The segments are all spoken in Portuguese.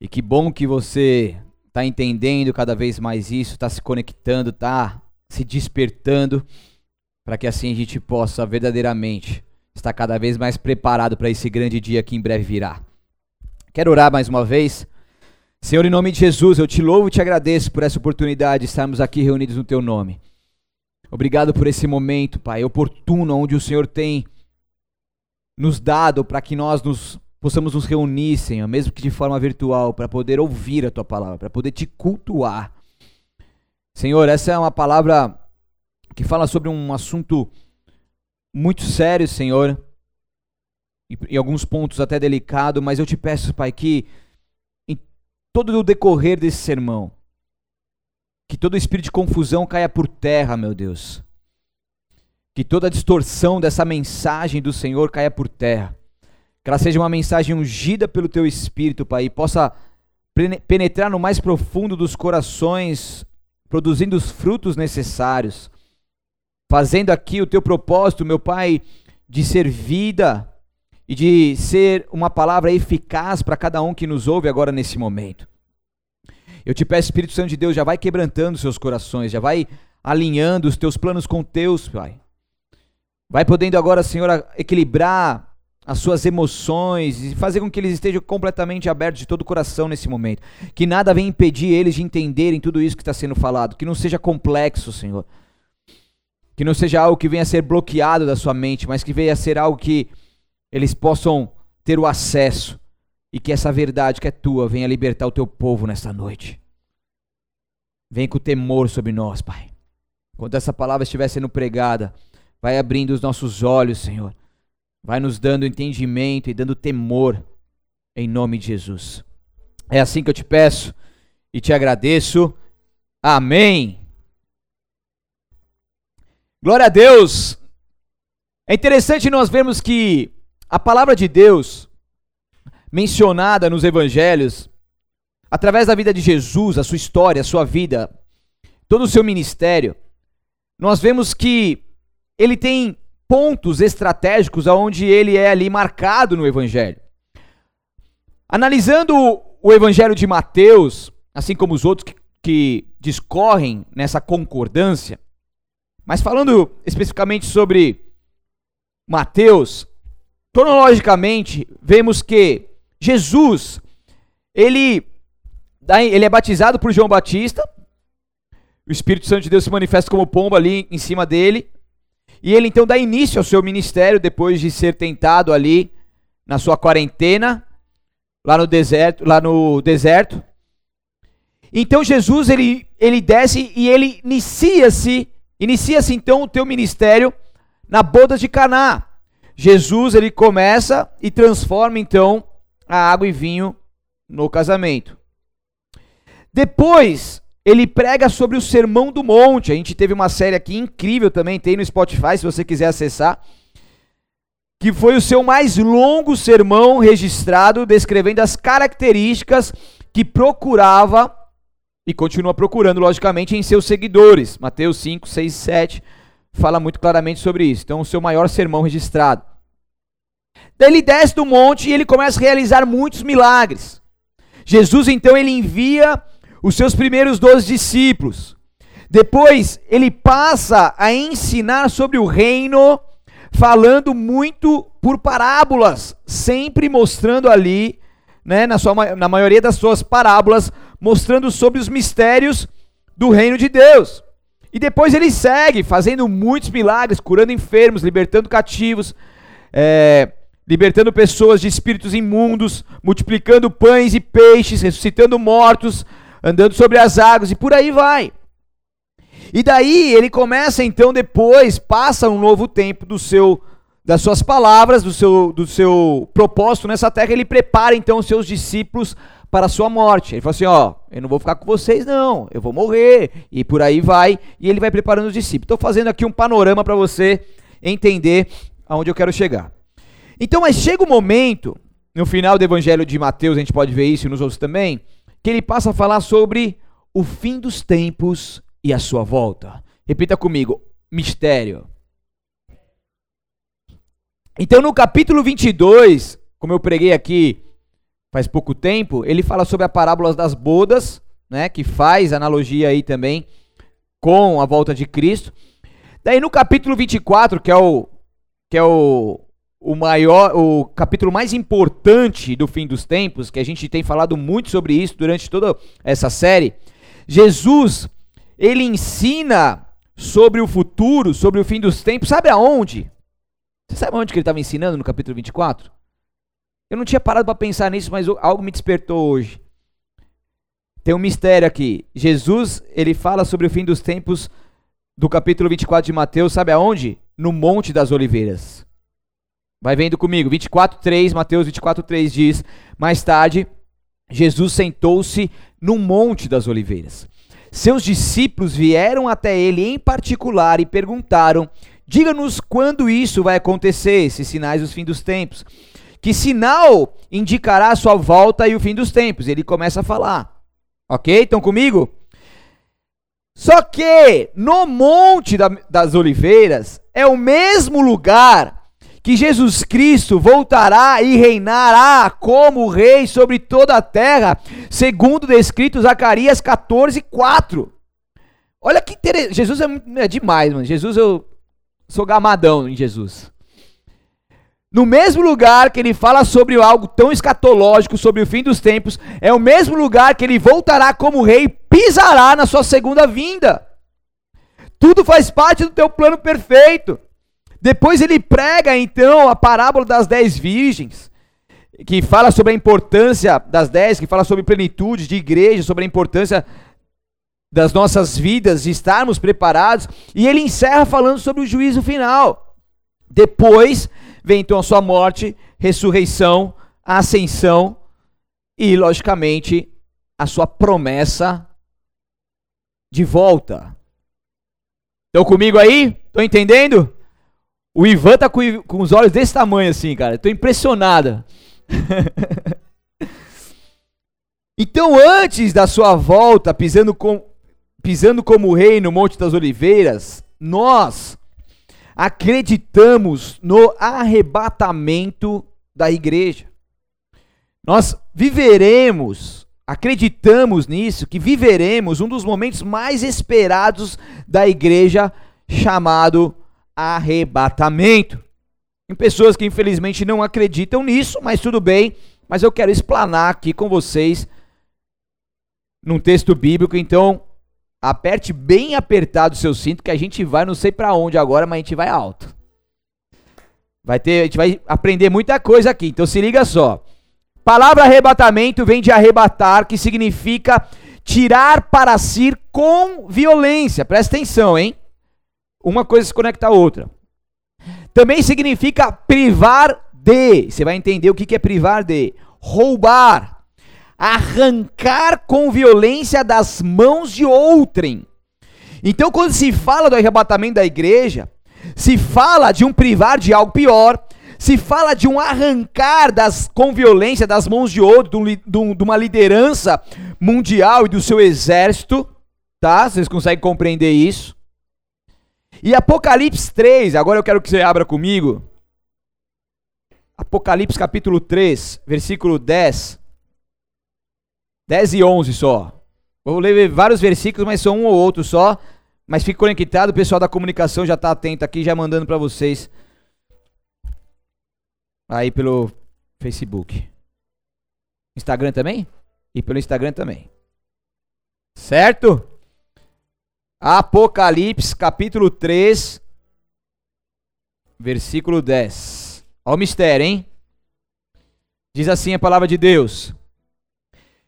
E que bom que você está entendendo cada vez mais isso, está se conectando, está se despertando, para que assim a gente possa verdadeiramente estar cada vez mais preparado para esse grande dia que em breve virá. Quero orar mais uma vez. Senhor, em nome de Jesus, eu te louvo e te agradeço por essa oportunidade de estarmos aqui reunidos no teu nome. Obrigado por esse momento, Pai, oportuno, onde o Senhor tem nos dado para que nós nos possamos nos reunir, Senhor, mesmo que de forma virtual, para poder ouvir a tua palavra, para poder te cultuar. Senhor, essa é uma palavra que fala sobre um assunto muito sério, Senhor, em alguns pontos até delicado, mas eu te peço, Pai, que em todo o decorrer desse sermão, que todo espírito de confusão caia por terra, meu Deus. Que toda distorção dessa mensagem do Senhor caia por terra. Que ela seja uma mensagem ungida pelo teu espírito, Pai, e possa penetrar no mais profundo dos corações, produzindo os frutos necessários. Fazendo aqui o teu propósito, meu Pai, de ser vida e de ser uma palavra eficaz para cada um que nos ouve agora nesse momento. Eu te peço, Espírito Santo de Deus, já vai quebrantando seus corações, já vai alinhando os teus planos com teus, Pai. Vai podendo agora, Senhor, equilibrar as suas emoções e fazer com que eles estejam completamente abertos de todo o coração nesse momento. Que nada venha impedir eles de entenderem tudo isso que está sendo falado. Que não seja complexo, Senhor. Que não seja algo que venha a ser bloqueado da sua mente, mas que venha a ser algo que eles possam ter o acesso e que essa verdade que é tua venha libertar o teu povo nesta noite. Vem com temor sobre nós, Pai. Quando essa palavra estiver sendo pregada, vai abrindo os nossos olhos, Senhor vai nos dando entendimento e dando temor, em nome de Jesus. É assim que eu te peço e te agradeço. Amém. Glória a Deus. É interessante nós vermos que a palavra de Deus, mencionada nos evangelhos, através da vida de Jesus, a sua história, a sua vida, todo o seu ministério, nós vemos que ele tem pontos estratégicos aonde ele é ali marcado no evangelho. Analisando o evangelho de Mateus, assim como os outros que, que discorrem nessa concordância, mas falando especificamente sobre Mateus, cronologicamente, vemos que Jesus, ele, ele é batizado por João Batista, o Espírito Santo de Deus se manifesta como pomba ali em cima dele, e ele então dá início ao seu ministério depois de ser tentado ali na sua quarentena, lá no deserto, lá no deserto. Então Jesus ele, ele desce e ele inicia-se, inicia-se então o teu ministério na boda de Caná. Jesus ele começa e transforma então a água e vinho no casamento. Depois ele prega sobre o Sermão do Monte. A gente teve uma série aqui incrível também, tem no Spotify, se você quiser acessar. Que foi o seu mais longo sermão registrado, descrevendo as características que procurava e continua procurando, logicamente, em seus seguidores. Mateus 5, 6 e 7 fala muito claramente sobre isso. Então, o seu maior sermão registrado. Daí ele desce do monte e ele começa a realizar muitos milagres. Jesus, então, ele envia os seus primeiros doze discípulos. Depois ele passa a ensinar sobre o reino, falando muito por parábolas, sempre mostrando ali, né, na, sua, na maioria das suas parábolas, mostrando sobre os mistérios do reino de Deus. E depois ele segue fazendo muitos milagres, curando enfermos, libertando cativos, é, libertando pessoas de espíritos imundos, multiplicando pães e peixes, ressuscitando mortos, andando sobre as águas e por aí vai. E daí ele começa então depois, passa um novo tempo do seu das suas palavras, do seu do seu propósito nessa terra, ele prepara então os seus discípulos para a sua morte. Ele fala assim, ó, eu não vou ficar com vocês não, eu vou morrer e por aí vai, e ele vai preparando os discípulos. Estou fazendo aqui um panorama para você entender aonde eu quero chegar. Então, mas chega o um momento, no final do evangelho de Mateus, a gente pode ver isso e nos outros também, que ele passa a falar sobre o fim dos tempos e a sua volta. Repita comigo: mistério. Então, no capítulo 22, como eu preguei aqui faz pouco tempo, ele fala sobre a parábola das bodas, né, que faz analogia aí também com a volta de Cristo. Daí no capítulo 24, que é o que é o, o maior, o capítulo mais importante do fim dos tempos, que a gente tem falado muito sobre isso durante toda essa série, Jesus, ele ensina sobre o futuro, sobre o fim dos tempos, sabe aonde? Você sabe onde que ele estava ensinando no capítulo 24? Eu não tinha parado para pensar nisso, mas algo me despertou hoje. Tem um mistério aqui. Jesus, ele fala sobre o fim dos tempos do capítulo 24 de Mateus, sabe aonde? No Monte das Oliveiras. Vai vendo comigo. 24:3, Mateus 24:3 diz: Mais tarde, Jesus sentou-se no Monte das Oliveiras. Seus discípulos vieram até ele em particular e perguntaram: Diga-nos quando isso vai acontecer, esses sinais dos fim dos tempos. Que sinal indicará a sua volta e o fim dos tempos? Ele começa a falar. Ok? Estão comigo? Só que no Monte da, das Oliveiras é o mesmo lugar que Jesus Cristo voltará e reinará como rei sobre toda a terra, segundo descrito Zacarias 14, 4. Olha que interessante. Jesus é, é demais, mano. Jesus eu sou gamadão em Jesus. No mesmo lugar que ele fala sobre algo tão escatológico, sobre o fim dos tempos, é o mesmo lugar que ele voltará como rei e pisará na sua segunda vinda. Tudo faz parte do teu plano perfeito. Depois ele prega então a parábola das dez virgens, que fala sobre a importância das dez, que fala sobre plenitude de igreja, sobre a importância das nossas vidas, de estarmos preparados, e ele encerra falando sobre o juízo final. Depois vem então a sua morte, ressurreição, ascensão e, logicamente, a sua promessa de volta. Estão comigo aí? Estão entendendo? O Ivan tá com, com os olhos desse tamanho assim, cara. Estou impressionado. então, antes da sua volta, pisando, com, pisando como rei no Monte das Oliveiras, nós acreditamos no arrebatamento da igreja. Nós viveremos, acreditamos nisso, que viveremos um dos momentos mais esperados da igreja, chamado arrebatamento. Tem pessoas que infelizmente não acreditam nisso, mas tudo bem. Mas eu quero explanar aqui com vocês num texto bíblico, então aperte bem apertado o seu cinto que a gente vai não sei para onde agora, mas a gente vai alto. Vai ter, a gente vai aprender muita coisa aqui. Então se liga só. Palavra arrebatamento vem de arrebatar, que significa tirar para si com violência. Presta atenção, hein? Uma coisa se conecta à outra. Também significa privar de. Você vai entender o que é privar de. Roubar. Arrancar com violência das mãos de outrem. Então, quando se fala do arrebatamento da igreja, se fala de um privar de algo pior, se fala de um arrancar das, com violência das mãos de outro, de, um, de uma liderança mundial e do seu exército, tá? Vocês conseguem compreender isso? E Apocalipse 3, agora eu quero que você abra comigo. Apocalipse capítulo 3, versículo 10. 10 e 11 só. Vou ler vários versículos, mas são um ou outro só. Mas fique conectado, o pessoal da comunicação já está atento aqui, já mandando para vocês. Aí pelo Facebook. Instagram também? E pelo Instagram também. Certo? Apocalipse, capítulo 3, versículo 10. Olha o mistério, hein? Diz assim a palavra de Deus: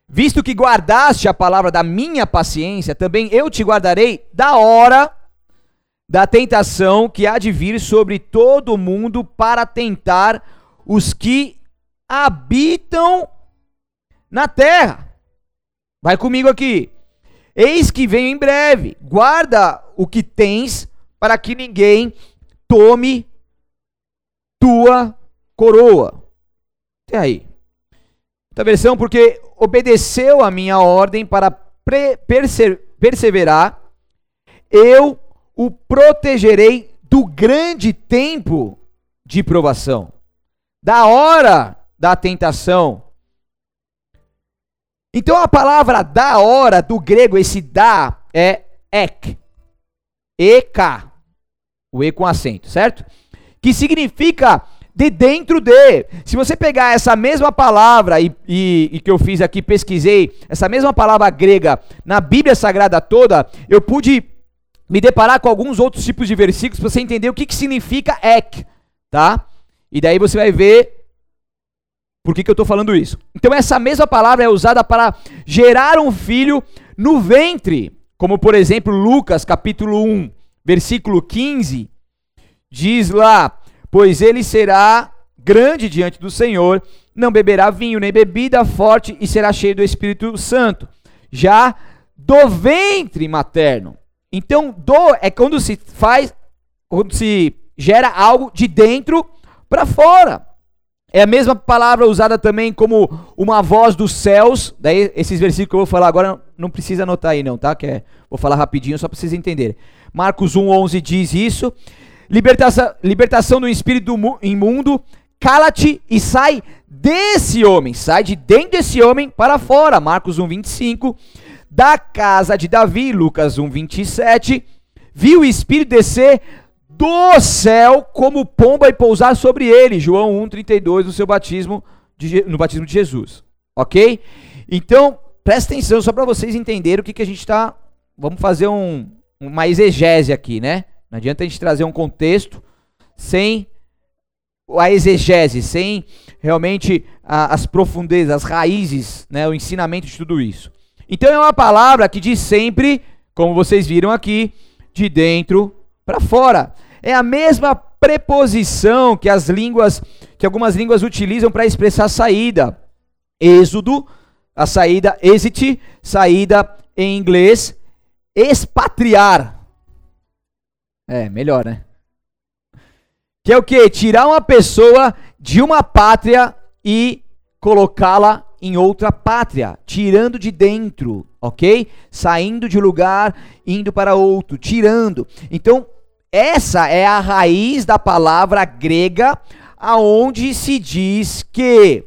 Visto que guardaste a palavra da minha paciência, também eu te guardarei da hora da tentação que há de vir sobre todo o mundo para tentar os que habitam na terra. Vai comigo aqui. Eis que venho em breve. Guarda o que tens, para que ninguém tome tua coroa. Até aí. Outra versão, porque obedeceu a minha ordem para perseverar, eu o protegerei do grande tempo de provação, da hora da tentação Então a palavra da hora, do grego, esse da é ek. E-K. O E com acento, certo? Que significa de dentro de. Se você pegar essa mesma palavra e, e, e, que eu fiz aqui, pesquisei, essa mesma palavra grega na Bíblia Sagrada toda, eu pude me deparar com alguns outros tipos de versículos para você entender o que, que significa ek, tá? E daí você vai ver por que, que eu estou falando isso. Então, essa mesma palavra é usada para gerar um filho no ventre, como por exemplo, Lucas capítulo 1, versículo 15, diz lá: Pois ele será grande diante do Senhor, não beberá vinho nem bebida forte e será cheio do Espírito Santo. Já do ventre materno. Então, do é quando se faz, quando se gera algo de dentro para fora. É a mesma palavra usada também como uma voz dos céus. Daí, esses versículos que eu vou falar agora não precisa anotar aí, não, tá? Que é, vou falar rapidinho só para vocês entenderem. Marcos 1,11 diz isso. Libertação, libertação do espírito imundo. Cala-te e sai desse homem. Sai de dentro desse homem para fora. Marcos 1,25. Da casa de Davi. Lucas 1,27. Viu o espírito descer do céu como pomba e pousar sobre ele. João 1,32 no seu batismo, de, no batismo de Jesus. Ok? Então, presta atenção só para vocês entenderem o que, que a gente está. Vamos fazer um, uma exegese aqui, né? Não adianta a gente trazer um contexto sem a exegese, sem realmente a, as profundezas, as raízes, né, o ensinamento de tudo isso. Então é uma palavra que diz sempre, como vocês viram aqui, de dentro para fora é a mesma preposição que as línguas, que algumas línguas utilizam para expressar saída. Êxodo, a saída exit, saída em inglês, expatriar. É, melhor, né? Que é o que? Tirar uma pessoa de uma pátria e colocá-la em outra pátria, tirando de dentro, ok? Saindo de um lugar, indo para outro, tirando. Então, essa é a raiz da palavra grega, aonde se diz que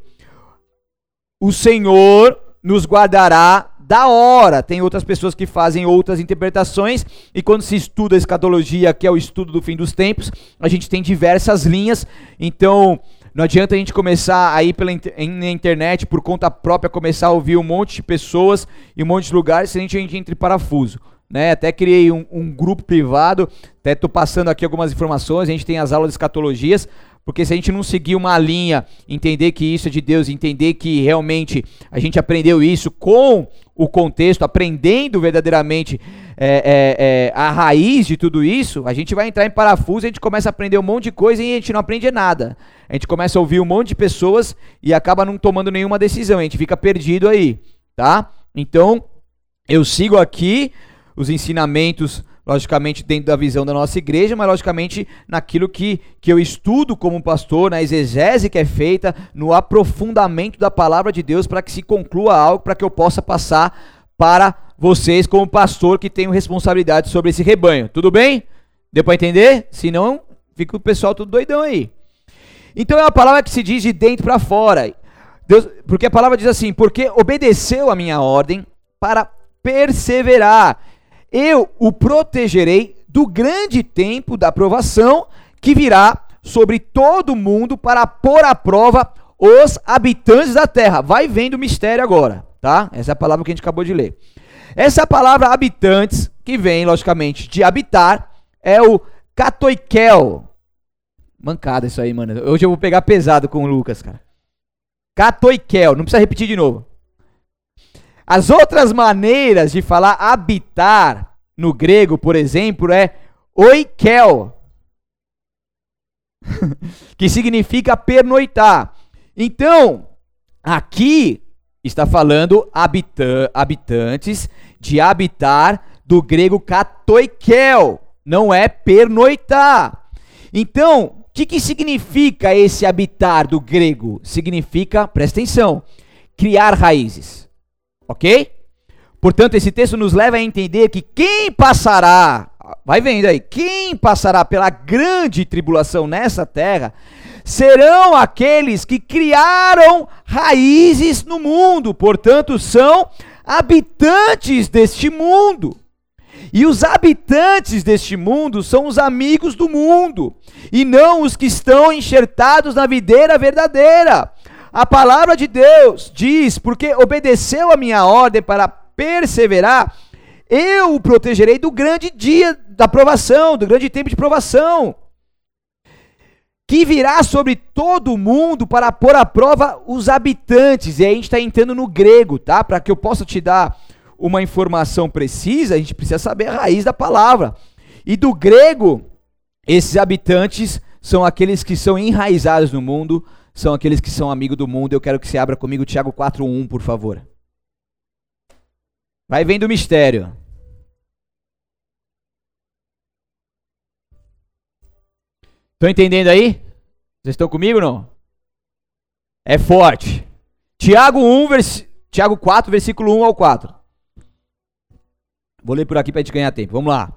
o Senhor nos guardará da hora. Tem outras pessoas que fazem outras interpretações, e quando se estuda a escatologia, que é o estudo do fim dos tempos, a gente tem diversas linhas. Então, não adianta a gente começar aí pela na internet, por conta própria, começar a ouvir um monte de pessoas e um monte de lugares, se a gente entra entre parafuso né? Até criei um, um grupo privado, até estou passando aqui algumas informações, a gente tem as aulas de escatologias, porque se a gente não seguir uma linha, entender que isso é de Deus, entender que realmente a gente aprendeu isso com o contexto, aprendendo verdadeiramente é, é, é, a raiz de tudo isso, a gente vai entrar em parafuso, a gente começa a aprender um monte de coisa e a gente não aprende nada. A gente começa a ouvir um monte de pessoas e acaba não tomando nenhuma decisão, a gente fica perdido aí, tá? Então, eu sigo aqui os ensinamentos, logicamente, dentro da visão da nossa igreja, mas logicamente naquilo que, que eu estudo como pastor, na exegese que é feita, no aprofundamento da palavra de Deus, para que se conclua algo, para que eu possa passar para vocês, como pastor que tenho responsabilidade sobre esse rebanho. Tudo bem? Deu para entender? Se não, fica o pessoal tudo doidão aí. Então é uma palavra que se diz de dentro para fora. Deus, porque a palavra diz assim: porque obedeceu a minha ordem para perseverar eu o protegerei do grande tempo da provação que virá sobre todo mundo para pôr à prova os habitantes da terra. Vai vendo o mistério agora, tá? Essa é a palavra que a gente acabou de ler. Essa palavra habitantes, que vem, logicamente, de habitar, é o catoikel. Mancada isso aí, mano. Hoje eu vou pegar pesado com o Lucas, cara. Catoikel, não precisa repetir de novo. As outras maneiras de falar habitar no grego, por exemplo, é oikel, que significa pernoitar. Então, aqui está falando habita habitantes de habitar do grego katoikel, não é pernoitar. Então, o que, que significa esse habitar do grego? Significa, presta atenção, criar raízes. Ok? Portanto, esse texto nos leva a entender que quem passará, vai vendo aí, quem passará pela grande tribulação nessa terra, serão aqueles que criaram raízes no mundo, portanto, são habitantes deste mundo. E os habitantes deste mundo são os amigos do mundo, e não os que estão enxertados na videira verdadeira. A palavra de Deus diz: porque obedeceu a minha ordem para perseverar, eu o protegerei do grande dia da provação, do grande tempo de provação, que virá sobre todo o mundo para pôr à prova os habitantes. E aí a gente está entrando no grego, tá? Para que eu possa te dar uma informação precisa, a gente precisa saber a raiz da palavra. E do grego, esses habitantes são aqueles que são enraizados no mundo, são aqueles que são amigos do mundo. Eu quero que você abra comigo Tiago 4:1, por favor. Vai vendo o mistério. Estão entendendo aí? Vocês estão comigo não? É forte. Tiago 1, vers... Tiago 4, versículo 1 ao 4. Vou ler por aqui para a gente ganhar tempo. Vamos lá.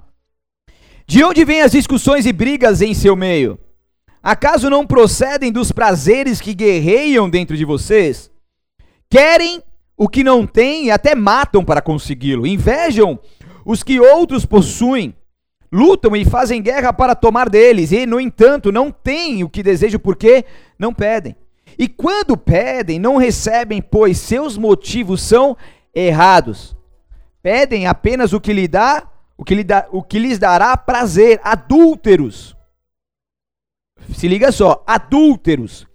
De onde vêm as discussões e brigas em seu meio? Acaso não procedem dos prazeres que guerreiam dentro de vocês? Querem o que não têm e até matam para consegui-lo. Invejam os que outros possuem. Lutam e fazem guerra para tomar deles, e, no entanto, não têm o que desejam porque não pedem. E quando pedem, não recebem, pois seus motivos são errados pedem apenas o que lhe dá, o que, lhe o que lhes dará prazer, adúlteros. Se liga só, adúlteros.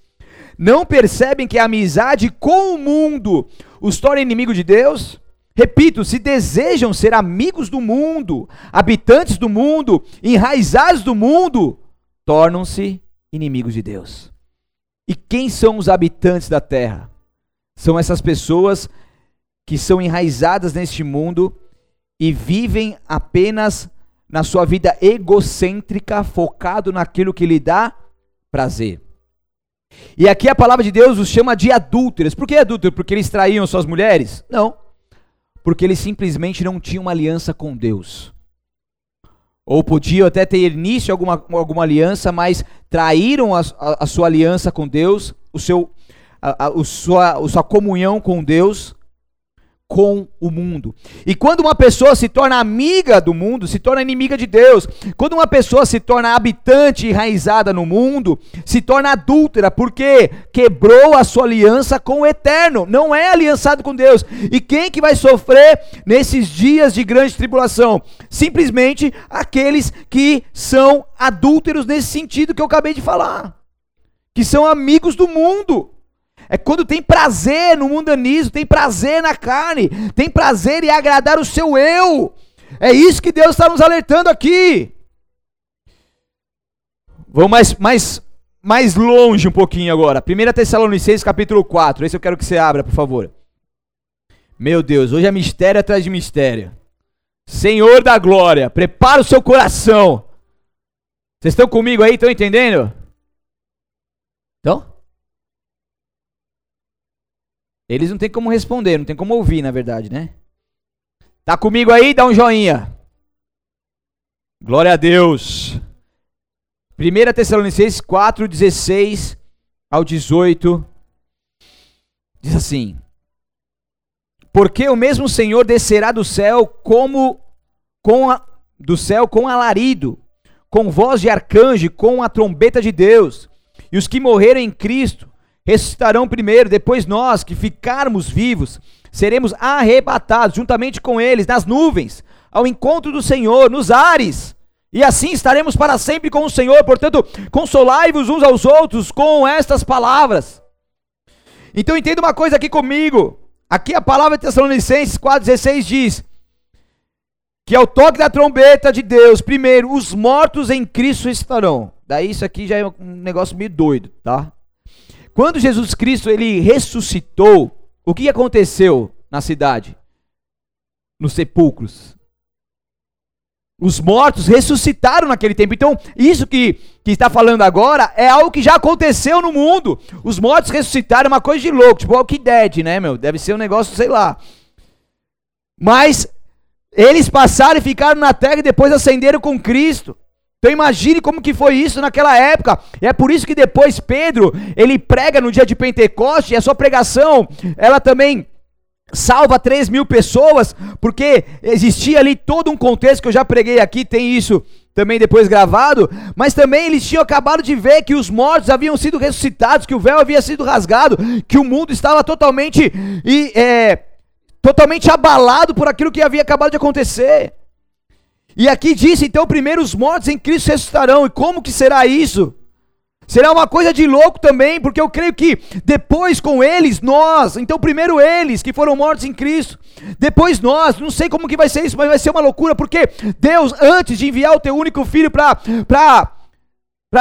Não percebem que a amizade com o mundo os torna inimigo de Deus? Repito, se desejam ser amigos do mundo, habitantes do mundo, enraizados do mundo, tornam-se inimigos de Deus. E quem são os habitantes da terra? São essas pessoas que são enraizadas neste mundo e vivem apenas na sua vida egocêntrica, focado naquilo que lhe dá prazer. E aqui a palavra de Deus os chama de adúlteros. Por que adúlteros? Porque eles traíam suas mulheres? Não. Porque eles simplesmente não tinham uma aliança com Deus. Ou podiam até ter início alguma, alguma aliança, mas traíram a, a, a sua aliança com Deus, o seu, a, a, o sua, a sua comunhão com Deus, com o mundo. E quando uma pessoa se torna amiga do mundo, se torna inimiga de Deus. Quando uma pessoa se torna habitante enraizada no mundo, se torna adúltera, porque quebrou a sua aliança com o eterno, não é aliançado com Deus. E quem que vai sofrer nesses dias de grande tribulação? Simplesmente aqueles que são adúlteros nesse sentido que eu acabei de falar. Que são amigos do mundo. É quando tem prazer no mundanismo, tem prazer na carne, tem prazer em agradar o seu eu. É isso que Deus está nos alertando aqui. Vamos mais, mais, mais longe um pouquinho agora. 1 Tessalonicenses capítulo 4. Esse eu quero que você abra, por favor. Meu Deus, hoje é mistério atrás de mistério. Senhor da glória, prepara o seu coração. Vocês estão comigo aí? Estão entendendo? Então? Eles não tem como responder, não tem como ouvir, na verdade, né? Tá comigo aí? Dá um joinha. Glória a Deus. 1 Tessalonicenses 4, 16 ao 18. Diz assim: Porque o mesmo Senhor descerá do céu como com a, do céu com alarido, com voz de arcanjo, com a trombeta de Deus, e os que morreram em Cristo ressuscitarão primeiro, depois nós que ficarmos vivos, seremos arrebatados juntamente com eles nas nuvens, ao encontro do Senhor, nos ares. E assim estaremos para sempre com o Senhor. Portanto, consolai-vos uns aos outros com estas palavras. Então entenda uma coisa aqui comigo. Aqui a palavra de Tessalonicenses 4,16 diz que ao toque da trombeta de Deus, primeiro, os mortos em Cristo estarão. Daí isso aqui já é um negócio meio doido, tá? Quando Jesus Cristo ele ressuscitou, o que aconteceu na cidade? Nos sepulcros. Os mortos ressuscitaram naquele tempo. Então, isso que, que está falando agora é algo que já aconteceu no mundo. Os mortos ressuscitaram, é uma coisa de louco, tipo Walking Dead, né, meu? Deve ser um negócio, sei lá. Mas eles passaram e ficaram na terra e depois ascenderam com Cristo. Então imagine como que foi isso naquela época. E é por isso que depois Pedro, ele prega no dia de Pentecoste, e a sua pregação, ela também salva 3 mil pessoas, porque existia ali todo um contexto que eu já preguei aqui, tem isso também depois gravado, mas também eles tinham acabado de ver que os mortos haviam sido ressuscitados, que o véu havia sido rasgado, que o mundo estava totalmente, e, é, totalmente abalado por aquilo que havia acabado de acontecer. E aqui diz, então, primeiro os mortos em Cristo ressuscitarão. E como que será isso? Será uma coisa de louco também, porque eu creio que depois com eles, nós, então primeiro eles que foram mortos em Cristo, depois nós, não sei como que vai ser isso, mas vai ser uma loucura, porque Deus, antes de enviar o teu único filho para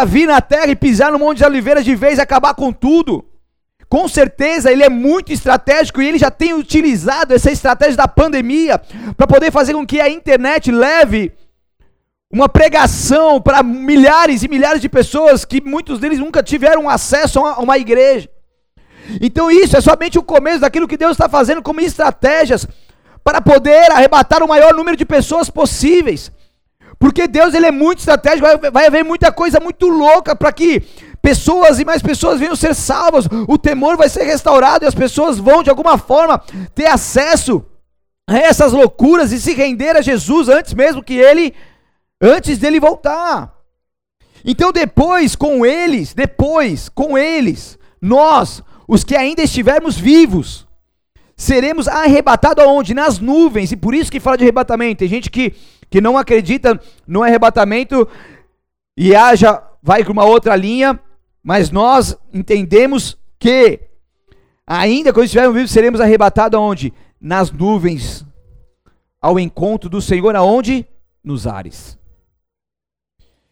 vir na terra e pisar no Monte de Oliveiras de vez e acabar com tudo, com certeza ele é muito estratégico e ele já tem utilizado essa estratégia da pandemia para poder fazer com que a internet leve uma pregação para milhares e milhares de pessoas que muitos deles nunca tiveram acesso a uma igreja. Então isso é somente o começo daquilo que Deus está fazendo como estratégias para poder arrebatar o maior número de pessoas possíveis. Porque Deus ele é muito estratégico, vai, vai haver muita coisa muito louca para que pessoas e mais pessoas venham ser salvas, o temor vai ser restaurado e as pessoas vão de alguma forma ter acesso a essas loucuras e se render a Jesus antes mesmo que ele antes dele voltar. Então depois com eles, depois com eles, nós, os que ainda estivermos vivos, seremos arrebatados aonde? Nas nuvens. E por isso que fala de arrebatamento. Tem gente que, que não acredita no arrebatamento e haja vai com uma outra linha, mas nós entendemos que, ainda quando estivermos vivos, seremos arrebatados aonde? Nas nuvens, ao encontro do Senhor, aonde? Nos ares.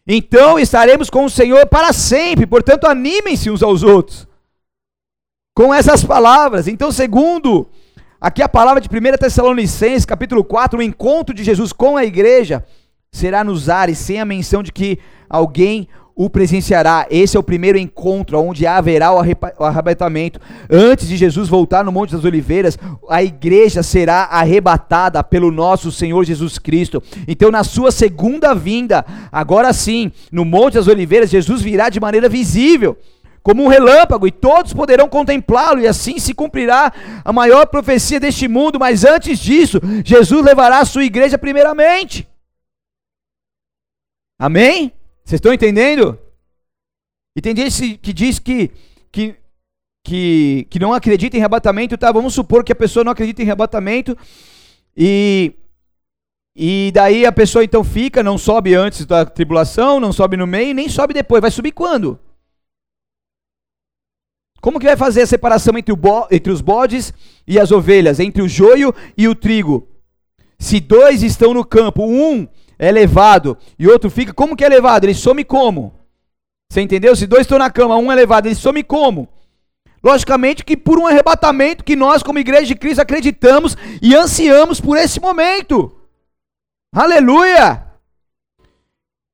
Então estaremos com o Senhor para sempre, portanto, animem-se uns aos outros. Com essas palavras. Então, segundo aqui a palavra de 1 Tessalonicenses, capítulo 4, o encontro de Jesus com a igreja será nos ares, sem a menção de que alguém o presenciará. Esse é o primeiro encontro onde haverá o arrebatamento. Antes de Jesus voltar no Monte das Oliveiras, a igreja será arrebatada pelo nosso Senhor Jesus Cristo. Então, na sua segunda vinda, agora sim, no Monte das Oliveiras, Jesus virá de maneira visível. Como um relâmpago, e todos poderão contemplá-lo, e assim se cumprirá a maior profecia deste mundo. Mas antes disso, Jesus levará a sua igreja primeiramente. Amém? Vocês estão entendendo? E tem gente que diz que, que, que, que não acredita em arrebatamento, tá? Vamos supor que a pessoa não acredita em arrebatamento e, e daí a pessoa então fica, não sobe antes da tribulação, não sobe no meio, nem sobe depois. Vai subir quando? Como que vai fazer a separação entre, entre os bodes e as ovelhas, entre o joio e o trigo? Se dois estão no campo, um é levado e outro fica, como que é levado? Ele some como? Você entendeu? Se dois estão na cama, um é levado, ele some como? Logicamente que por um arrebatamento que nós, como igreja de Cristo, acreditamos e ansiamos por esse momento. Aleluia!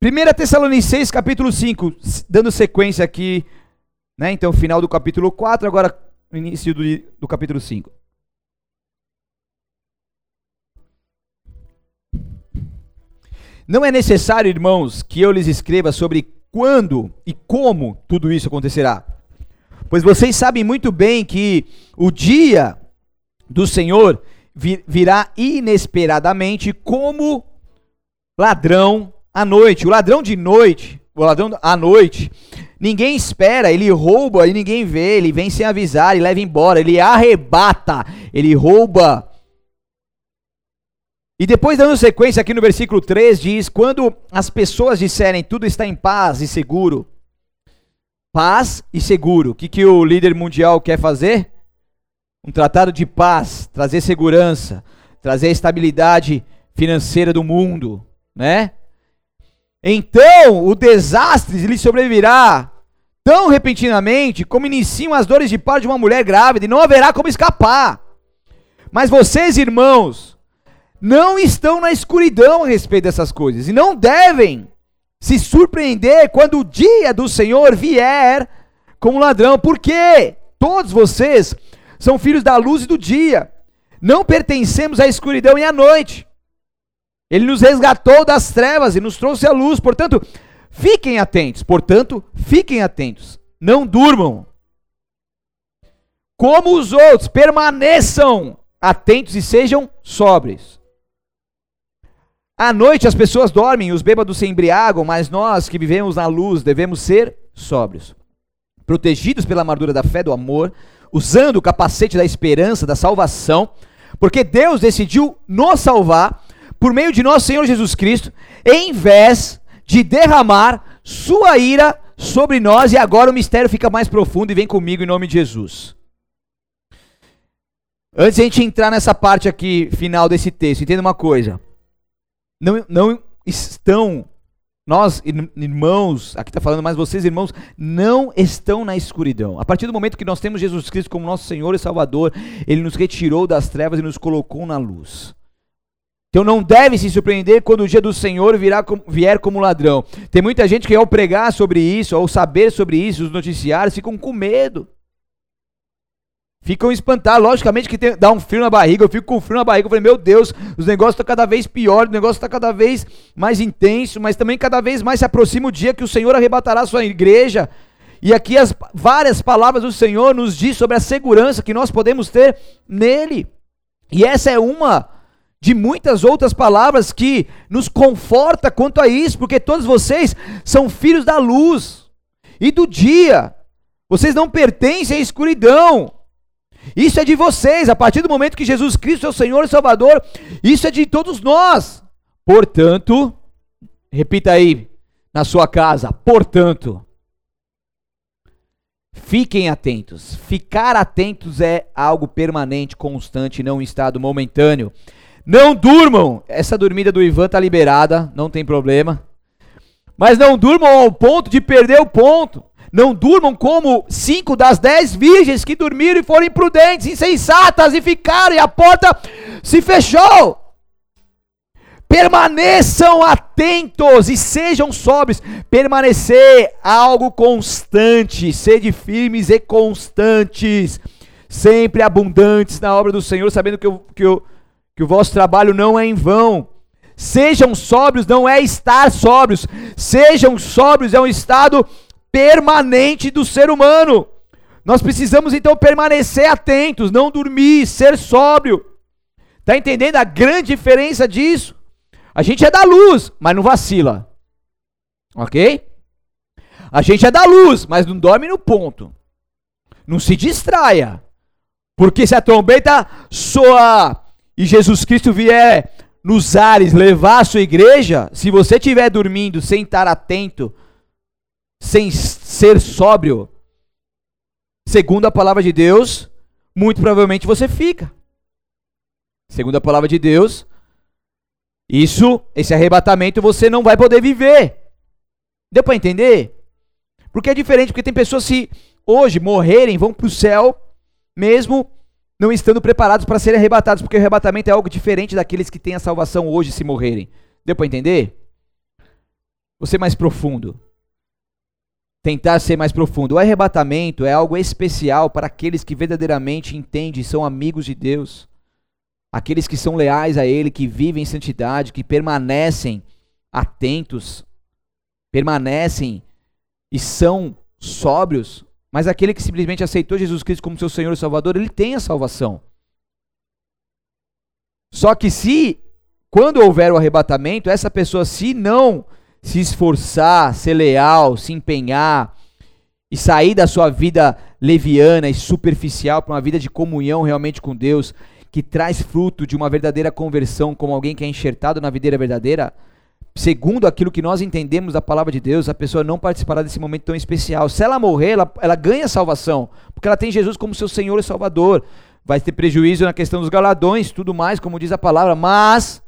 1 Tessalonicenses capítulo 5, dando sequência aqui, né? Então, final do capítulo 4, agora início do, do capítulo 5. Não é necessário, irmãos, que eu lhes escreva sobre quando e como tudo isso acontecerá. Pois vocês sabem muito bem que o dia do Senhor virá inesperadamente como ladrão à noite. O ladrão de noite, o ladrão à noite, ninguém espera, ele rouba e ninguém vê, ele vem sem avisar e leva embora, ele arrebata, ele rouba e depois, dando sequência aqui no versículo 3, diz: Quando as pessoas disserem tudo está em paz e seguro, paz e seguro, o que, que o líder mundial quer fazer? Um tratado de paz, trazer segurança, trazer estabilidade financeira do mundo, né? Então, o desastre lhe sobrevirá tão repentinamente como iniciam as dores de parto de uma mulher grávida, e não haverá como escapar. Mas vocês, irmãos, não estão na escuridão a respeito dessas coisas e não devem se surpreender quando o dia do Senhor vier como ladrão, porque todos vocês são filhos da luz e do dia, não pertencemos à escuridão e à noite. Ele nos resgatou das trevas e nos trouxe à luz. Portanto, fiquem atentos. Portanto, fiquem atentos. Não durmam. Como os outros, permaneçam atentos e sejam sóbrios. À noite as pessoas dormem, os bêbados se embriagam, mas nós que vivemos na luz devemos ser sóbrios, protegidos pela armadura da fé, do amor, usando o capacete da esperança, da salvação, porque Deus decidiu nos salvar por meio de nosso Senhor Jesus Cristo, em vez de derramar sua ira sobre nós, e agora o mistério fica mais profundo e vem comigo em nome de Jesus. Antes de a gente entrar nessa parte aqui final desse texto, entenda uma coisa não, não estão, nós irmãos, aqui está falando mais vocês irmãos, não estão na escuridão. A partir do momento que nós temos Jesus Cristo como nosso Senhor e Salvador, Ele nos retirou das trevas e nos colocou na luz. Então não deve se surpreender quando o dia do Senhor virá, vier como ladrão. Tem muita gente que ao pregar sobre isso, ao saber sobre isso, os noticiários ficam com medo ficam espantados. Logicamente que tem, dá um frio na barriga, eu fico com frio na barriga. Eu falei, meu Deus, os negócios estão cada vez pior, o negócio está cada vez mais intenso, mas também cada vez mais se aproxima o dia que o Senhor arrebatará a sua igreja. E aqui as várias palavras do Senhor nos diz sobre a segurança que nós podemos ter nele. E essa é uma de muitas outras palavras que nos conforta quanto a isso, porque todos vocês são filhos da luz e do dia. Vocês não pertencem à escuridão. Isso é de vocês, a partir do momento que Jesus Cristo é o Senhor e Salvador, isso é de todos nós. Portanto, repita aí na sua casa, portanto, fiquem atentos. Ficar atentos é algo permanente, constante, não um estado momentâneo. Não durmam. Essa dormida do Ivan tá liberada, não tem problema. Mas não durmam ao ponto de perder o ponto. Não durmam como cinco das dez virgens que dormiram e foram imprudentes, insensatas e ficaram, e a porta se fechou. Permaneçam atentos e sejam sóbrios. Permanecer algo constante, sede firmes e constantes, sempre abundantes na obra do Senhor, sabendo que, eu, que, eu, que o vosso trabalho não é em vão. Sejam sóbrios, não é estar sóbrios. Sejam sóbrios, é um estado permanente do ser humano. Nós precisamos então permanecer atentos, não dormir, ser sóbrio. Está entendendo a grande diferença disso? A gente é da luz, mas não vacila. Ok? A gente é da luz, mas não dorme no ponto. Não se distraia. Porque se a trombeta soar e Jesus Cristo vier nos ares levar a sua igreja, se você estiver dormindo sem estar atento sem ser sóbrio, segundo a palavra de Deus, muito provavelmente você fica. Segundo a palavra de Deus, isso, esse arrebatamento você não vai poder viver. Deu para entender? Porque é diferente, porque tem pessoas que hoje morrerem, vão para o céu, mesmo não estando preparados para serem arrebatados, porque o arrebatamento é algo diferente daqueles que têm a salvação hoje se morrerem. Deu para entender? Você mais profundo tentar ser mais profundo. O arrebatamento é algo especial para aqueles que verdadeiramente entendem e são amigos de Deus. Aqueles que são leais a Ele, que vivem em santidade, que permanecem atentos, permanecem e são sóbrios. Mas aquele que simplesmente aceitou Jesus Cristo como seu Senhor e Salvador, ele tem a salvação. Só que se, quando houver o arrebatamento, essa pessoa, se não se esforçar, ser leal, se empenhar e sair da sua vida leviana e superficial para uma vida de comunhão realmente com Deus, que traz fruto de uma verdadeira conversão, como alguém que é enxertado na videira verdadeira, segundo aquilo que nós entendemos da palavra de Deus, a pessoa não participará desse momento tão especial. Se ela morrer, ela, ela ganha salvação, porque ela tem Jesus como seu Senhor e Salvador. Vai ter prejuízo na questão dos galadões, tudo mais, como diz a palavra, mas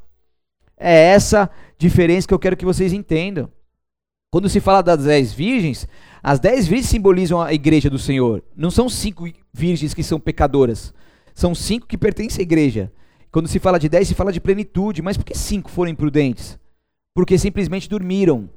é essa diferença que eu quero que vocês entendam. Quando se fala das dez virgens, as dez virgens simbolizam a igreja do Senhor. Não são cinco virgens que são pecadoras. São cinco que pertencem à igreja. Quando se fala de dez, se fala de plenitude. Mas por que cinco foram imprudentes? Porque simplesmente dormiram.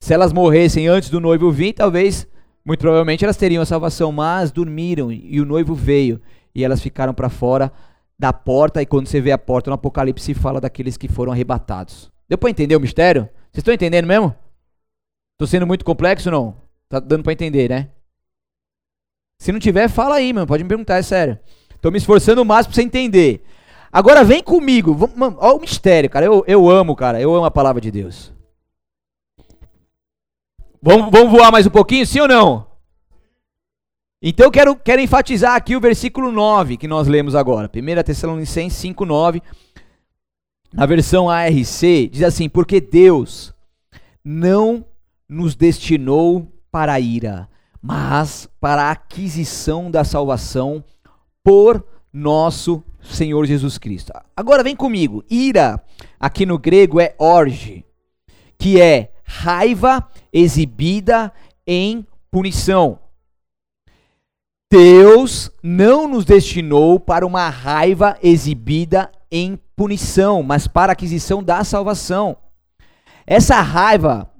Se elas morressem antes do noivo vir, talvez, muito provavelmente, elas teriam a salvação. Mas dormiram e o noivo veio. E elas ficaram para fora da porta, e quando você vê a porta no Apocalipse, fala daqueles que foram arrebatados. Deu para entender o mistério? Vocês estão entendendo mesmo? Tô sendo muito complexo não? Tá dando para entender, né? Se não tiver, fala aí, mano. Pode me perguntar, é sério. Tô me esforçando o máximo pra você entender. Agora vem comigo. Olha o mistério, cara. Eu, eu amo, cara. Eu amo a palavra de Deus. Vamos, vamos voar mais um pouquinho, sim ou não? Então eu quero, quero enfatizar aqui o versículo 9 que nós lemos agora. 1 Tessalonicenses 5, 9. Na versão ARC, diz assim: Porque Deus não nos destinou para a ira, mas para a aquisição da salvação por nosso Senhor Jesus Cristo. Agora vem comigo. Ira, aqui no grego é orge, que é raiva exibida em punição. Deus não nos destinou para uma raiva exibida em punição, mas para a aquisição da salvação. Essa raiva,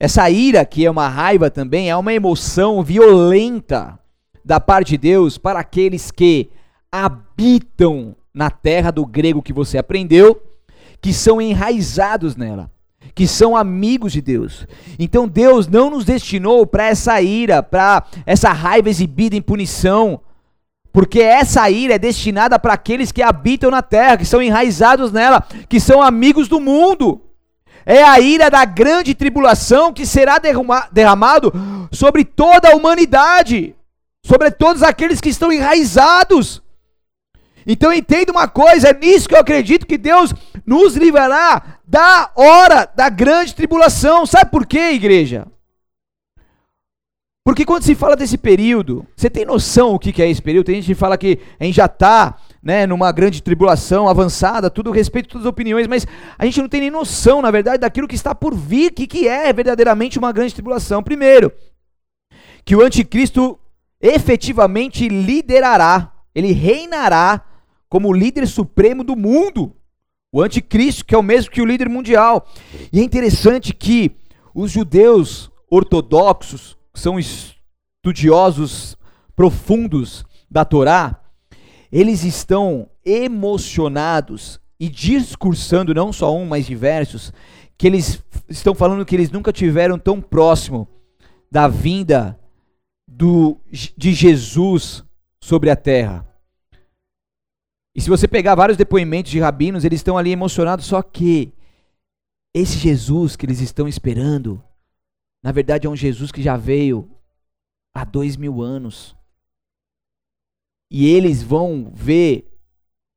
essa ira, que é uma raiva também, é uma emoção violenta da parte de Deus para aqueles que habitam na terra do grego que você aprendeu, que são enraizados nela, que são amigos de Deus. Então Deus não nos destinou para essa ira, para essa raiva exibida em punição, porque essa ira é destinada para aqueles que habitam na terra, que são enraizados nela, que são amigos do mundo. É a ira da grande tribulação que será derramado sobre toda a humanidade, sobre todos aqueles que estão enraizados. Então entenda uma coisa, é nisso que eu acredito que Deus nos livrará da hora da grande tribulação. Sabe por quê, igreja? Porque quando se fala desse período, você tem noção o que é esse período? Tem gente que fala que a gente já está né, numa grande tribulação avançada, tudo respeito a todas as opiniões, mas a gente não tem nem noção, na verdade, daquilo que está por vir, que, que é verdadeiramente uma grande tribulação. Primeiro, que o anticristo efetivamente liderará, ele reinará como líder supremo do mundo. O anticristo, que é o mesmo que o líder mundial. E é interessante que os judeus ortodoxos, que são estudiosos profundos da Torá, eles estão emocionados e discursando, não só um, mas diversos, que eles estão falando que eles nunca tiveram tão próximo da vinda do, de Jesus sobre a terra. E se você pegar vários depoimentos de rabinos, eles estão ali emocionados, só que esse Jesus que eles estão esperando, na verdade é um Jesus que já veio há dois mil anos. E eles vão ver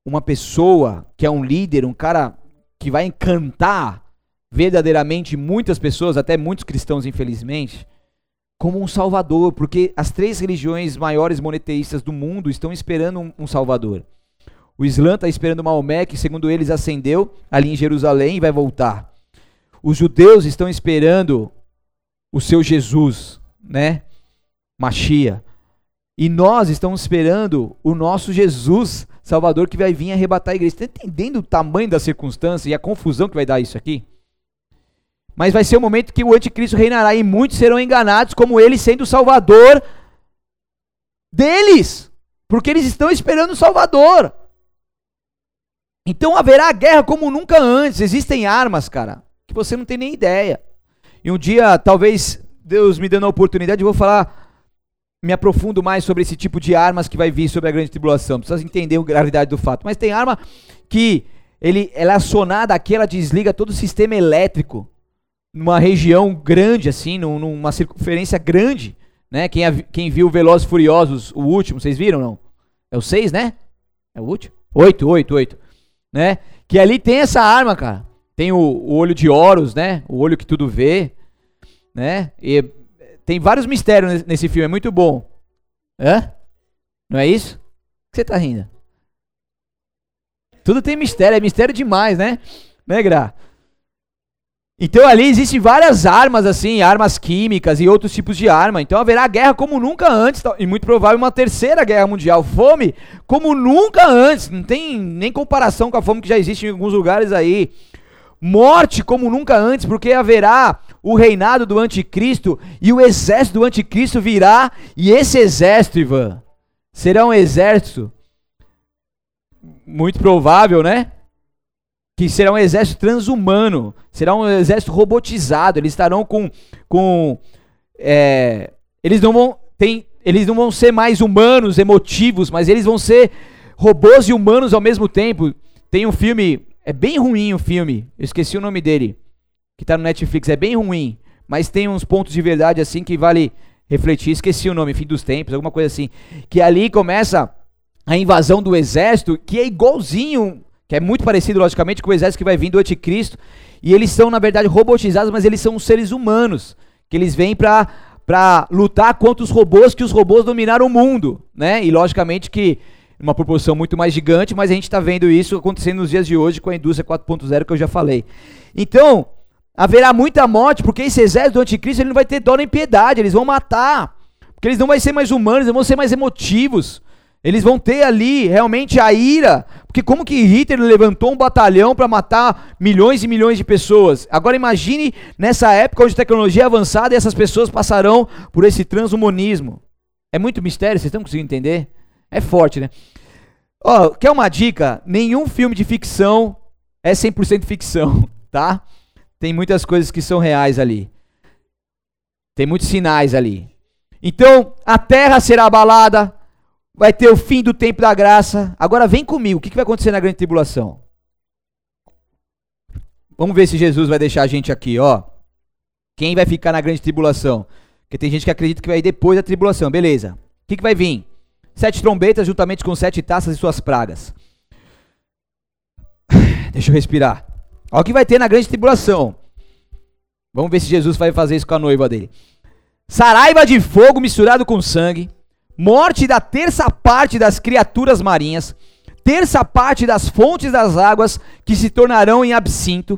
uma pessoa que é um líder, um cara que vai encantar verdadeiramente muitas pessoas, até muitos cristãos, infelizmente, como um salvador, porque as três religiões maiores monoteístas do mundo estão esperando um, um salvador. O Islã está esperando Maomé, que segundo eles ascendeu ali em Jerusalém e vai voltar. Os judeus estão esperando o seu Jesus, né? Machia. E nós estamos esperando o nosso Jesus Salvador que vai vir arrebatar a igreja. Está entendendo o tamanho da circunstância e a confusão que vai dar isso aqui? Mas vai ser o momento que o anticristo reinará e muitos serão enganados, como ele sendo o Salvador deles, porque eles estão esperando o Salvador. Então haverá guerra como nunca antes. Existem armas, cara, que você não tem nem ideia. E um dia, talvez Deus me dando a oportunidade, eu vou falar, me aprofundo mais sobre esse tipo de armas que vai vir sobre a grande tribulação. Precisa entender a gravidade do fato. Mas tem arma que ele, ela é acionada aqui, ela desliga todo o sistema elétrico numa região grande, assim, numa circunferência grande. Né? Quem, quem viu Velozes Furiosos, o último, vocês viram não? É o 6, né? É o último? 8, 8, 8 né? Que ali tem essa arma, cara. Tem o, o olho de Horus, né? O olho que tudo vê, né? E tem vários mistérios nesse filme, é muito bom. Hã? Não é isso? O que você tá rindo? Tudo tem mistério, é mistério demais, né? Né, Gra? Então ali existem várias armas assim, armas químicas e outros tipos de arma. Então haverá guerra como nunca antes e muito provável uma terceira guerra mundial, fome como nunca antes. Não tem nem comparação com a fome que já existe em alguns lugares aí. Morte como nunca antes, porque haverá o reinado do anticristo e o exército do anticristo virá e esse exército, Ivan, será um exército muito provável, né? Que será um exército transhumano, será um exército robotizado. Eles estarão com, com é, eles não vão tem, eles não vão ser mais humanos, emotivos, mas eles vão ser robôs e humanos ao mesmo tempo. Tem um filme, é bem ruim o filme. Eu esqueci o nome dele, que tá no Netflix, é bem ruim, mas tem uns pontos de verdade assim que vale refletir. Esqueci o nome, Fim dos Tempos, alguma coisa assim. Que ali começa a invasão do exército, que é igualzinho, que é muito parecido, logicamente, com o exército que vai vir do anticristo. E eles são, na verdade, robotizados, mas eles são seres humanos. Que eles vêm para para lutar contra os robôs, que os robôs dominaram o mundo, né? E logicamente que uma proporção muito mais gigante, mas a gente está vendo isso acontecendo nos dias de hoje com a indústria 4.0 que eu já falei. Então, haverá muita morte, porque esse exército do anticristo ele não vai ter dó nem piedade, eles vão matar, porque eles não vão ser mais humanos, eles vão ser mais emotivos. Eles vão ter ali realmente a ira, porque como que Hitler levantou um batalhão para matar milhões e milhões de pessoas? Agora imagine nessa época onde a tecnologia é avançada e essas pessoas passarão por esse transhumanismo. É muito mistério, vocês estão conseguindo entender? É forte, né? Ó, oh, quer uma dica? Nenhum filme de ficção é 100% ficção, tá? Tem muitas coisas que são reais ali. Tem muitos sinais ali. Então, a terra será abalada, vai ter o fim do tempo da graça. Agora vem comigo, o que, vai acontecer na grande tribulação? Vamos ver se Jesus vai deixar a gente aqui, ó. Quem vai ficar na grande tribulação? Porque tem gente que acredita que vai ir depois da tribulação, beleza. O que, que vai vir? Sete trombetas juntamente com sete taças e suas pragas. Deixa eu respirar. Olha o que vai ter na grande tribulação. Vamos ver se Jesus vai fazer isso com a noiva dele. Saraiva de fogo misturado com sangue morte da terça parte das criaturas marinhas, terça parte das fontes das águas que se tornarão em absinto,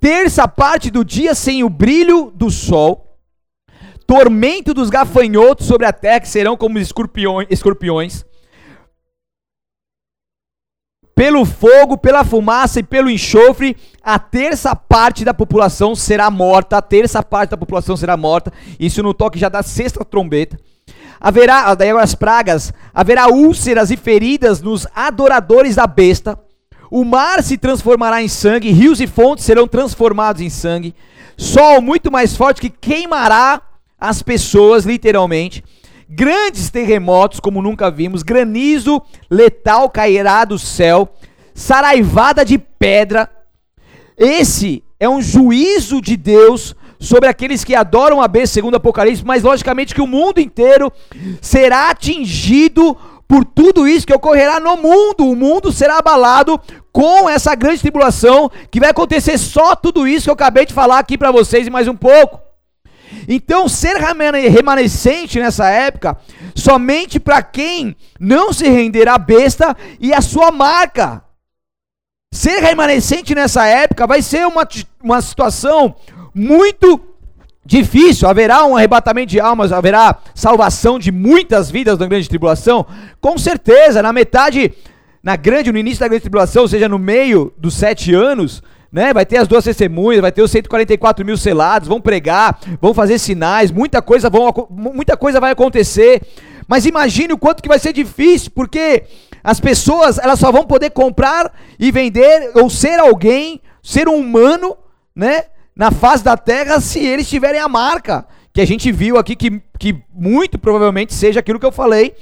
terça parte do dia sem o brilho do sol, tormento dos gafanhotos sobre a terra que serão como escorpiões, pelo fogo, pela fumaça e pelo enxofre, a terça parte da população será morta, a terça parte da população será morta. Isso no toque já da sexta trombeta haverá, daí agora as pragas, haverá úlceras e feridas nos adoradores da besta. O mar se transformará em sangue, rios e fontes serão transformados em sangue. Sol muito mais forte que queimará as pessoas, literalmente. Grandes terremotos, como nunca vimos, granizo letal cairá do céu, saraivada de pedra. Esse é um juízo de Deus sobre aqueles que adoram a besta, segundo Apocalipse, mas logicamente que o mundo inteiro será atingido por tudo isso que ocorrerá no mundo. O mundo será abalado com essa grande tribulação, que vai acontecer só tudo isso que eu acabei de falar aqui para vocês e mais um pouco. Então, ser remanescente nessa época, somente para quem não se render à besta e a sua marca. Ser remanescente nessa época vai ser uma, uma situação muito difícil, haverá um arrebatamento de almas, haverá salvação de muitas vidas na grande tribulação? Com certeza, na metade, na grande, no início da grande tribulação, ou seja, no meio dos sete anos, né? Vai ter as duas testemunhas, vai ter os 144 mil selados, vão pregar, vão fazer sinais, muita coisa, vão, muita coisa vai acontecer. Mas imagine o quanto que vai ser difícil, porque as pessoas elas só vão poder comprar e vender ou ser alguém, ser um humano, né? Na face da terra se eles tiverem a marca. Que a gente viu aqui que, que muito provavelmente seja aquilo que eu falei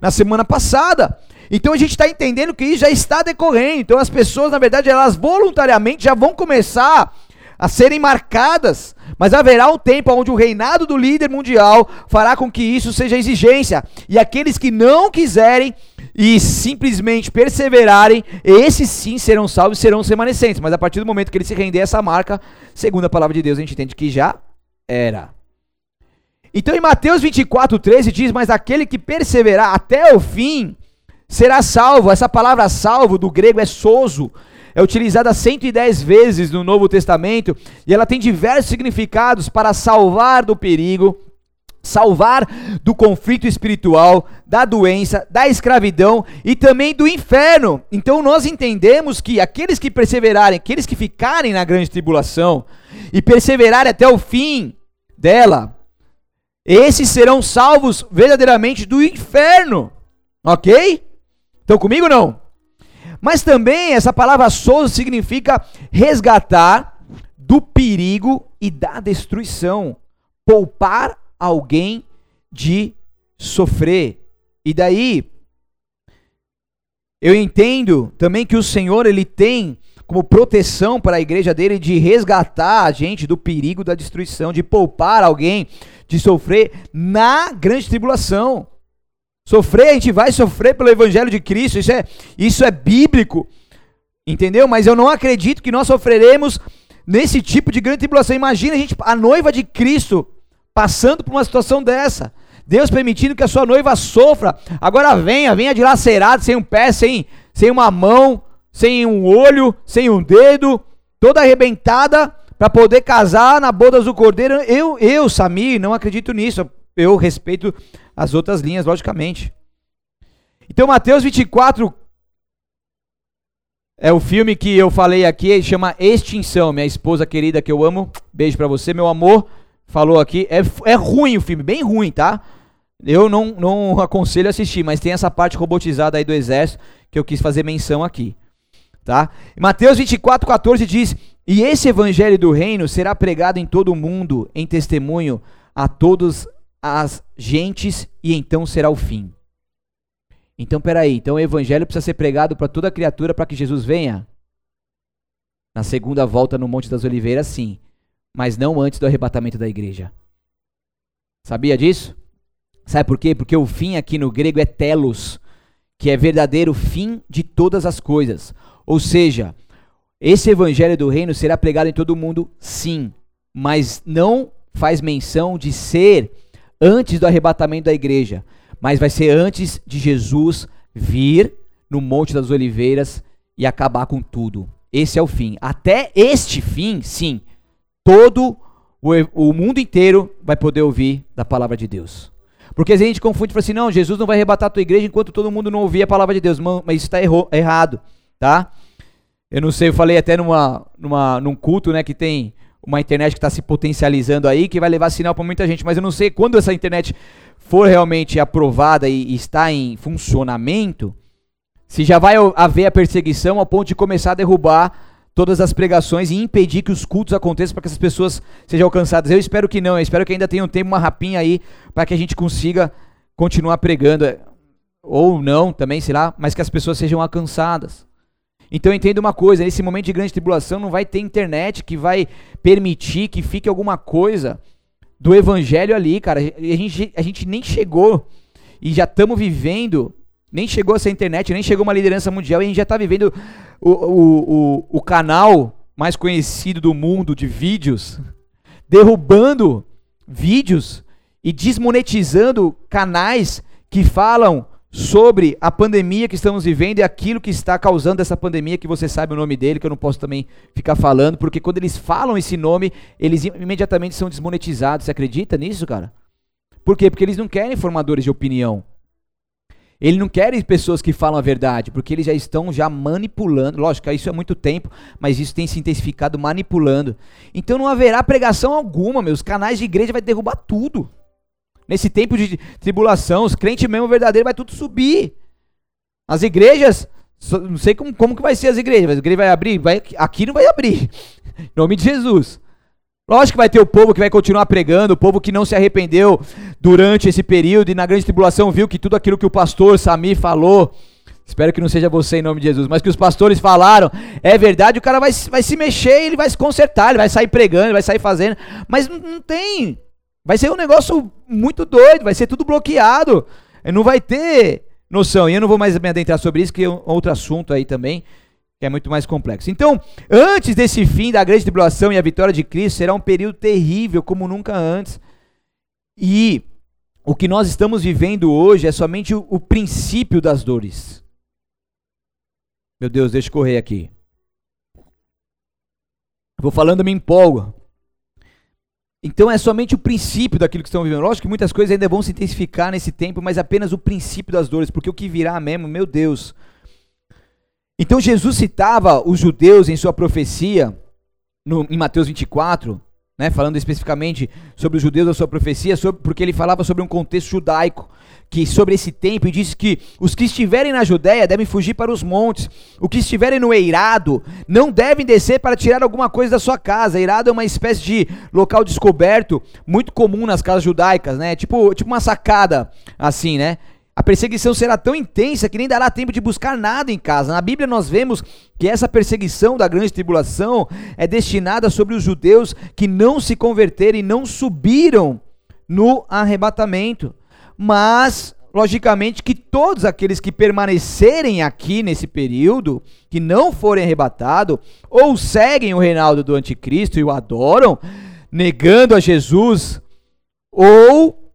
na semana passada. Então a gente está entendendo que isso já está decorrendo. Então as pessoas, na verdade, elas voluntariamente já vão começar a serem marcadas. Mas haverá um tempo onde o reinado do líder mundial fará com que isso seja exigência. E aqueles que não quiserem e simplesmente perseverarem, esses sim serão salvos e serão remanescentes. Mas a partir do momento que ele se render a essa marca, segundo a palavra de Deus, a gente entende que já era. Então em Mateus 24, 13 diz: Mas aquele que perseverar até o fim será salvo. Essa palavra salvo do grego é soso. É utilizada 110 vezes no Novo Testamento e ela tem diversos significados para salvar do perigo, salvar do conflito espiritual, da doença, da escravidão e também do inferno. Então nós entendemos que aqueles que perseverarem, aqueles que ficarem na grande tribulação e perseverarem até o fim dela, esses serão salvos verdadeiramente do inferno. OK? Estão comigo não? Mas também essa palavra sozo significa resgatar do perigo e da destruição, poupar alguém de sofrer. E daí eu entendo também que o Senhor ele tem como proteção para a igreja dele de resgatar a gente do perigo da destruição, de poupar alguém de sofrer na grande tribulação. Sofrer, a gente vai sofrer pelo evangelho de Cristo, isso é, isso é bíblico. Entendeu? Mas eu não acredito que nós sofreremos nesse tipo de grande tribulação. Imagina a gente, a noiva de Cristo, passando por uma situação dessa. Deus permitindo que a sua noiva sofra. Agora venha, venha dilacerado, sem um pé, sem, sem uma mão, sem um olho, sem um dedo, toda arrebentada para poder casar na bodas do cordeiro. Eu, eu, Samir, não acredito nisso. Eu respeito as outras linhas, logicamente. Então, Mateus 24 é o filme que eu falei aqui, chama Extinção. Minha esposa querida que eu amo, beijo para você, meu amor, falou aqui. É, é ruim o filme, bem ruim, tá? Eu não, não aconselho assistir, mas tem essa parte robotizada aí do exército que eu quis fazer menção aqui. Tá? Mateus 24, 14 diz: E esse evangelho do reino será pregado em todo o mundo, em testemunho a todas as gentes, e então será o fim. Então, peraí, então o evangelho precisa ser pregado para toda criatura para que Jesus venha? Na segunda volta no Monte das Oliveiras, sim, mas não antes do arrebatamento da igreja. Sabia disso? Sabe por quê? Porque o fim aqui no grego é telos, que é verdadeiro fim de todas as coisas. Ou seja, esse evangelho do reino será pregado em todo o mundo, sim, mas não faz menção de ser antes do arrebatamento da igreja, mas vai ser antes de Jesus vir no Monte das Oliveiras e acabar com tudo. Esse é o fim. Até este fim, sim, todo o, o mundo inteiro vai poder ouvir da palavra de Deus. Porque a gente confunde e fala assim: não, Jesus não vai arrebatar a tua igreja enquanto todo mundo não ouvir a palavra de Deus. Mas isso está errado tá? Eu não sei, eu falei até numa, numa, num culto, né, que tem uma internet que está se potencializando aí, que vai levar sinal para muita gente, mas eu não sei quando essa internet for realmente aprovada e, e está em funcionamento, se já vai haver a perseguição ao ponto de começar a derrubar todas as pregações e impedir que os cultos aconteçam para que essas pessoas sejam alcançadas. Eu espero que não, eu espero que ainda tenha um tempo, uma rapinha aí, para que a gente consiga continuar pregando, ou não também, sei lá, mas que as pessoas sejam alcançadas. Então entenda uma coisa, nesse momento de grande tribulação não vai ter internet que vai permitir que fique alguma coisa do evangelho ali, cara. A gente, a gente nem chegou e já estamos vivendo, nem chegou essa internet, nem chegou uma liderança mundial e a gente já está vivendo o, o, o, o canal mais conhecido do mundo de vídeos, derrubando vídeos e desmonetizando canais que falam sobre a pandemia que estamos vivendo e aquilo que está causando essa pandemia, que você sabe o nome dele, que eu não posso também ficar falando, porque quando eles falam esse nome, eles imediatamente são desmonetizados. Você acredita nisso, cara? Por quê? Porque eles não querem formadores de opinião. Ele não querem pessoas que falam a verdade, porque eles já estão já manipulando. Lógico, isso é muito tempo, mas isso tem se intensificado manipulando. Então não haverá pregação alguma, meus canais de igreja vai derrubar tudo. Nesse tempo de tribulação, os crentes mesmo verdadeiros vai tudo subir. As igrejas, não sei como, como que vai ser as igrejas, mas a igreja vai abrir, vai, aqui não vai abrir. Em nome de Jesus. Lógico que vai ter o povo que vai continuar pregando, o povo que não se arrependeu durante esse período e na grande tribulação viu que tudo aquilo que o pastor Sami falou, espero que não seja você em nome de Jesus, mas que os pastores falaram, é verdade, o cara vai, vai se mexer, ele vai se consertar, ele vai sair pregando, ele vai sair fazendo, mas não, não tem. Vai ser um negócio muito doido, vai ser tudo bloqueado. Não vai ter noção. E eu não vou mais me adentrar sobre isso, que é outro assunto aí também, que é muito mais complexo. Então, antes desse fim da grande tribulação e a vitória de Cristo, será um período terrível, como nunca antes. E o que nós estamos vivendo hoje é somente o, o princípio das dores. Meu Deus, deixa eu correr aqui. Vou falando, me empolgo. Então é somente o princípio daquilo que estão vivendo. Lógico que muitas coisas ainda vão se intensificar nesse tempo, mas apenas o princípio das dores, porque o que virá mesmo, meu Deus. Então Jesus citava os judeus em sua profecia, no, em Mateus 24, né, falando especificamente sobre os judeus da sua profecia, sobre, porque ele falava sobre um contexto judaico, que sobre esse tempo e disse que os que estiverem na Judéia devem fugir para os montes, os que estiverem no eirado não devem descer para tirar alguma coisa da sua casa. Eirado é uma espécie de local descoberto muito comum nas casas judaicas, né? Tipo, tipo uma sacada assim, né? A perseguição será tão intensa que nem dará tempo de buscar nada em casa. Na Bíblia nós vemos que essa perseguição da grande tribulação é destinada sobre os judeus que não se converteram e não subiram no arrebatamento. Mas, logicamente, que todos aqueles que permanecerem aqui nesse período, que não forem arrebatados, ou seguem o reinado do anticristo e o adoram, negando a Jesus, ou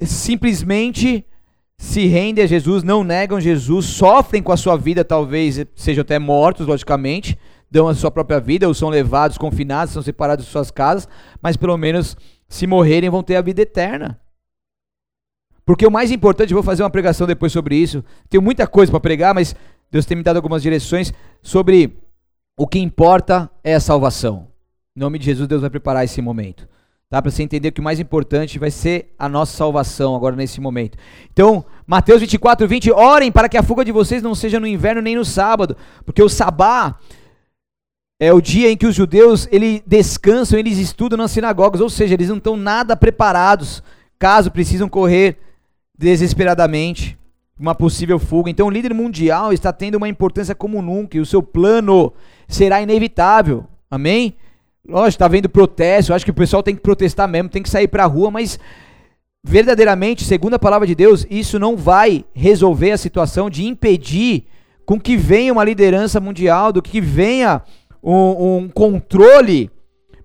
simplesmente se rendem a Jesus, não negam Jesus, sofrem com a sua vida, talvez sejam até mortos, logicamente, dão a sua própria vida, ou são levados, confinados, são separados de suas casas, mas pelo menos se morrerem vão ter a vida eterna. Porque o mais importante, vou fazer uma pregação depois sobre isso. Tenho muita coisa para pregar, mas Deus tem me dado algumas direções sobre o que importa é a salvação. Em nome de Jesus, Deus vai preparar esse momento. Tá? Para você entender que o mais importante vai ser a nossa salvação agora nesse momento. Então, Mateus 24, 20, orem para que a fuga de vocês não seja no inverno nem no sábado, porque o sabá é o dia em que os judeus eles descansam, eles estudam nas sinagogas, ou seja, eles não estão nada preparados caso precisam correr desesperadamente uma possível fuga. Então, o líder mundial está tendo uma importância como nunca e o seu plano será inevitável. Amém? Lógico, está vendo protesto, eu acho que o pessoal tem que protestar mesmo, tem que sair para a rua, mas verdadeiramente, segundo a palavra de Deus, isso não vai resolver a situação de impedir com que venha uma liderança mundial, do que venha um, um controle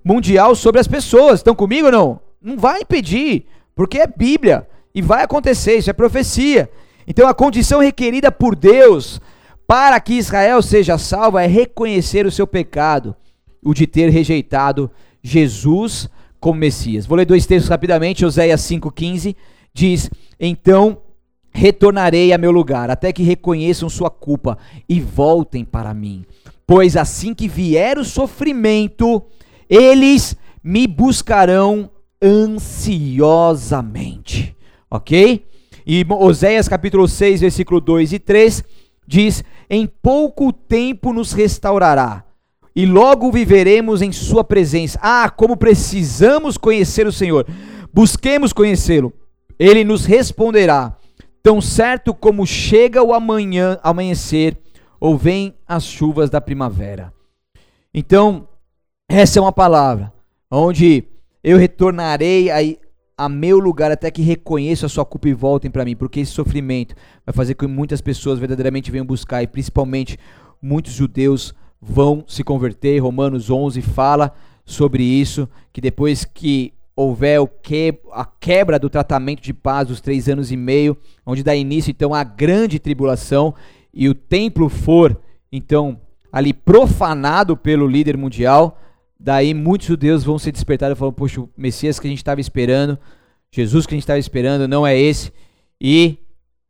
mundial sobre as pessoas. Estão comigo ou não? Não vai impedir, porque é Bíblia e vai acontecer, isso é profecia. Então a condição requerida por Deus para que Israel seja salvo é reconhecer o seu pecado, o de ter rejeitado Jesus como Messias. Vou ler dois textos rapidamente. Oséias 5,15 diz: Então retornarei a meu lugar, até que reconheçam sua culpa e voltem para mim. Pois assim que vier o sofrimento, eles me buscarão ansiosamente. Ok? E Oséias capítulo 6, versículo 2 e 3 diz: Em pouco tempo nos restaurará e logo viveremos em Sua presença. Ah, como precisamos conhecer o Senhor! Busquemos conhecê-lo. Ele nos responderá, tão certo como chega o amanhã, amanhecer ou vem as chuvas da primavera. Então, essa é uma palavra onde eu retornarei a, a meu lugar até que reconheça a sua culpa e voltem para mim, porque esse sofrimento vai fazer com que muitas pessoas verdadeiramente venham buscar e principalmente muitos judeus vão se converter. Romanos 11 fala sobre isso, que depois que houver que, a quebra do tratamento de paz dos três anos e meio, onde dá início então a grande tribulação e o templo for então ali profanado pelo líder mundial, daí muitos judeus vão ser despertados e falar, poxa, o Messias que a gente estava esperando, Jesus que a gente estava esperando não é esse, e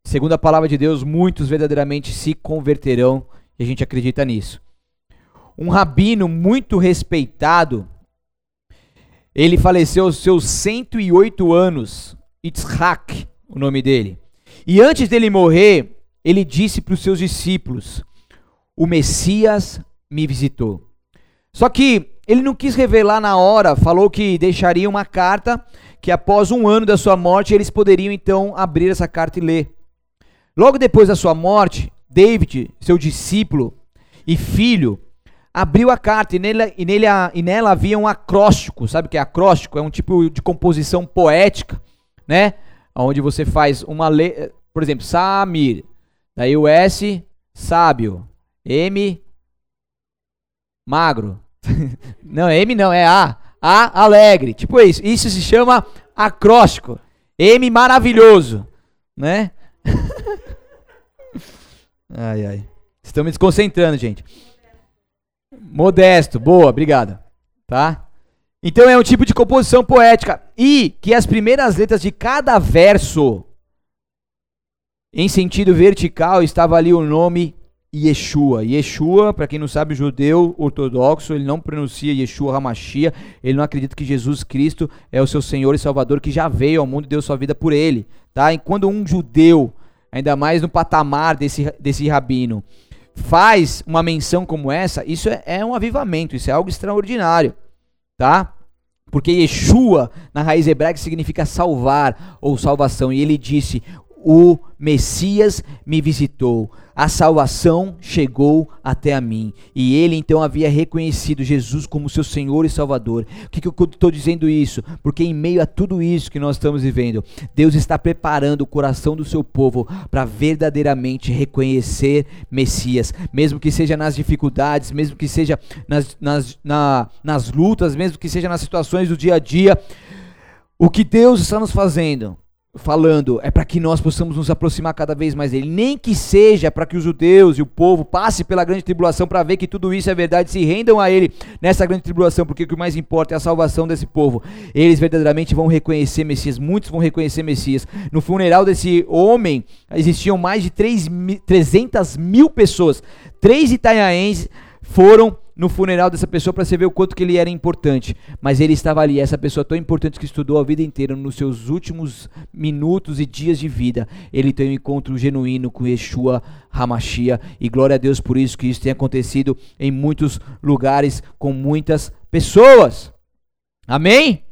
segundo a palavra de Deus, muitos verdadeiramente se converterão, e a gente acredita nisso um rabino muito respeitado. Ele faleceu aos seus 108 anos, Yitzhak, o nome dele. E antes dele morrer, ele disse para os seus discípulos: O Messias me visitou. Só que ele não quis revelar na hora, falou que deixaria uma carta que após um ano da sua morte eles poderiam então abrir essa carta e ler. Logo depois da sua morte, David, seu discípulo e filho, abriu a carta e, nele, e, nele, e nela havia um acróstico. Sabe o que é acróstico? É um tipo de composição poética, né? Onde você faz uma letra, por exemplo, Samir, daí o S, sábio, M, magro. não, M não, é A. A, alegre. Tipo isso. Isso se chama acróstico. M, maravilhoso, né? ai, ai. Estão me desconcentrando, gente. Modesto, boa, obrigada. Tá? Então é um tipo de composição poética. E que as primeiras letras de cada verso, em sentido vertical, estava ali o nome Yeshua. Yeshua, para quem não sabe, judeu ortodoxo, ele não pronuncia Yeshua Hamashia, ele não acredita que Jesus Cristo é o seu Senhor e Salvador que já veio ao mundo e deu sua vida por ele, tá? E quando um judeu, ainda mais no patamar desse, desse rabino, faz uma menção como essa, isso é, é um avivamento, isso é algo extraordinário, tá? Porque Yeshua, na raiz hebraica, significa salvar ou salvação. E ele disse: o Messias me visitou, a salvação chegou até a mim. E ele então havia reconhecido Jesus como seu Senhor e Salvador. O que, que eu estou dizendo isso? Porque em meio a tudo isso que nós estamos vivendo, Deus está preparando o coração do seu povo para verdadeiramente reconhecer Messias, mesmo que seja nas dificuldades, mesmo que seja nas, nas, na, nas lutas, mesmo que seja nas situações do dia a dia. O que Deus está nos fazendo falando é para que nós possamos nos aproximar cada vez mais dele, nem que seja para que os judeus e o povo passe pela grande tribulação para ver que tudo isso é verdade, se rendam a ele nessa grande tribulação, porque o que mais importa é a salvação desse povo. Eles verdadeiramente vão reconhecer Messias, muitos vão reconhecer Messias. No funeral desse homem existiam mais de 3, 300 mil pessoas, três itanhaenses foram no funeral dessa pessoa para você ver o quanto que ele era importante. Mas ele estava ali, essa pessoa tão importante que estudou a vida inteira, nos seus últimos minutos e dias de vida, ele tem um encontro genuíno com Yeshua Hamashia. E glória a Deus por isso que isso tem acontecido em muitos lugares com muitas pessoas. Amém?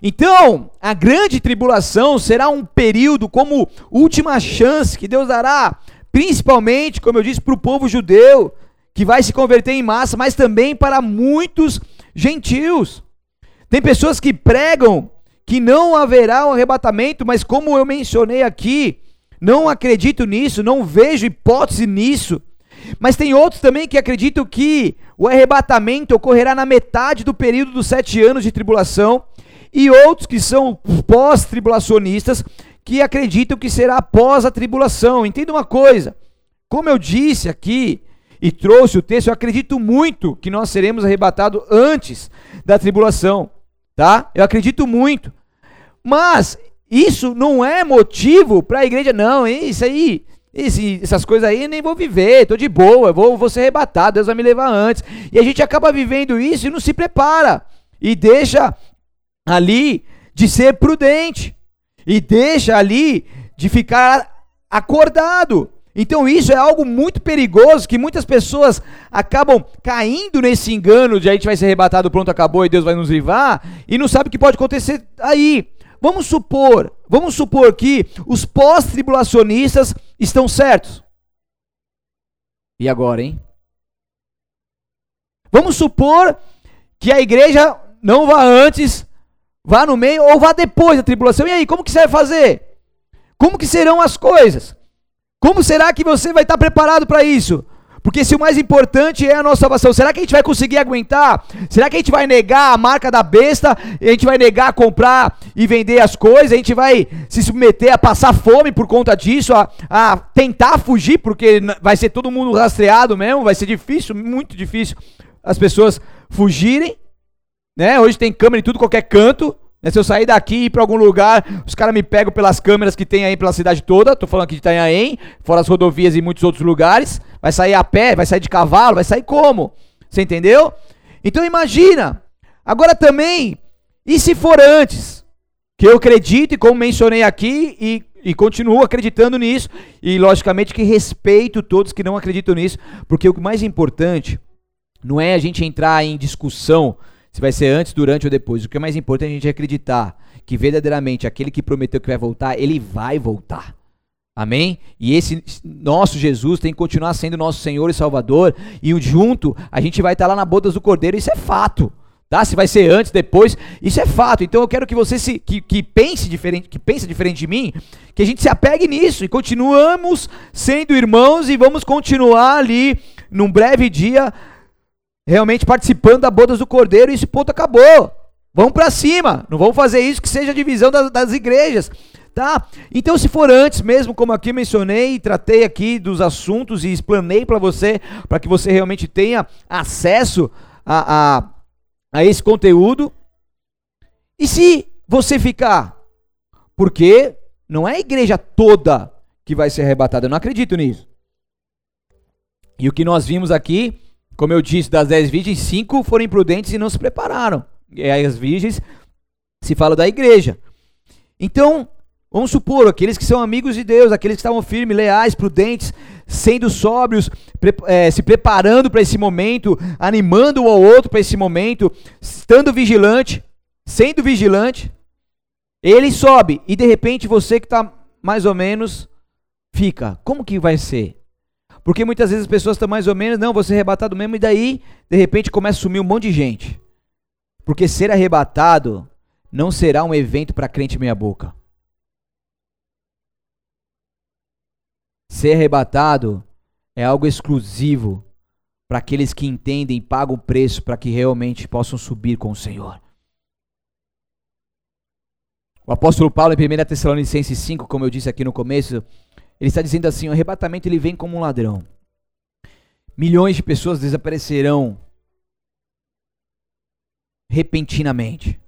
Então, a grande tribulação será um período como última chance que Deus dará, principalmente, como eu disse, para o povo judeu que vai se converter em massa, mas também para muitos gentios. Tem pessoas que pregam que não haverá um arrebatamento, mas como eu mencionei aqui, não acredito nisso, não vejo hipótese nisso. Mas tem outros também que acreditam que o arrebatamento ocorrerá na metade do período dos sete anos de tribulação, e outros que são pós-tribulacionistas que acreditam que será após a tribulação. Entenda uma coisa, como eu disse aqui, e trouxe o texto, eu acredito muito que nós seremos arrebatados antes da tribulação, tá? Eu acredito muito. Mas isso não é motivo para a igreja, não, isso aí, esse, essas coisas aí eu nem vou viver, estou de boa, vou, vou ser arrebatado, Deus vai me levar antes. E a gente acaba vivendo isso e não se prepara. E deixa ali de ser prudente. E deixa ali de ficar acordado. Então isso é algo muito perigoso que muitas pessoas acabam caindo nesse engano de a gente vai ser arrebatado, pronto, acabou e Deus vai nos livrar e não sabe o que pode acontecer aí. Vamos supor, vamos supor que os pós-tribulacionistas estão certos. E agora, hein? Vamos supor que a igreja não vá antes, vá no meio ou vá depois da tribulação. E aí, como que você vai fazer? Como que serão as coisas? Como será que você vai estar preparado para isso? Porque se o mais importante é a nossa salvação, será que a gente vai conseguir aguentar? Será que a gente vai negar a marca da besta? A gente vai negar comprar e vender as coisas? A gente vai se submeter a passar fome por conta disso? A, a tentar fugir, porque vai ser todo mundo rastreado mesmo? Vai ser difícil, muito difícil as pessoas fugirem. Né? Hoje tem câmera em tudo, qualquer canto. Né, se eu sair daqui e ir para algum lugar, os caras me pegam pelas câmeras que tem aí pela cidade toda. Tô falando aqui de Itanhaém, fora as rodovias e muitos outros lugares. Vai sair a pé, vai sair de cavalo, vai sair como? Você entendeu? Então imagina. Agora também, e se for antes? Que eu acredito, e como mencionei aqui, e, e continuo acreditando nisso, e logicamente que respeito todos que não acreditam nisso, porque o mais importante não é a gente entrar em discussão se vai ser antes, durante ou depois. O que é mais importante é a gente acreditar que verdadeiramente aquele que prometeu que vai voltar, ele vai voltar. Amém? E esse nosso Jesus tem que continuar sendo nosso Senhor e Salvador. E junto, a gente vai estar lá na bodas do Cordeiro. Isso é fato. Tá? Se vai ser antes, depois, isso é fato. Então eu quero que você se, que, que pense diferente, que pense diferente de mim, que a gente se apegue nisso e continuamos sendo irmãos e vamos continuar ali num breve dia realmente participando da bodas do Cordeiro e esse ponto acabou. Vamos para cima, não vamos fazer isso que seja divisão das, das igrejas, tá? Então, se for antes mesmo, como aqui mencionei, tratei aqui dos assuntos e explanei para você, para que você realmente tenha acesso a, a, a esse conteúdo. E se você ficar? Porque não é a igreja toda que vai ser arrebatada, eu não acredito nisso. E o que nós vimos aqui, como eu disse, das dez virgens, cinco foram imprudentes e não se prepararam. E aí as virgens se fala da igreja. Então, vamos supor, aqueles que são amigos de Deus, aqueles que estavam firmes, leais, prudentes, sendo sóbrios, pre é, se preparando para esse momento, animando um ao outro para esse momento, estando vigilante, sendo vigilante, ele sobe e de repente você que está mais ou menos fica. Como que vai ser? Porque muitas vezes as pessoas estão mais ou menos, não, você arrebatado mesmo, e daí, de repente, começa a sumir um monte de gente. Porque ser arrebatado não será um evento para crente meia-boca. Ser arrebatado é algo exclusivo para aqueles que entendem e pagam o preço para que realmente possam subir com o Senhor. O apóstolo Paulo, em 1 Tessalonicenses 5, como eu disse aqui no começo, ele está dizendo assim: o arrebatamento ele vem como um ladrão. Milhões de pessoas desaparecerão repentinamente.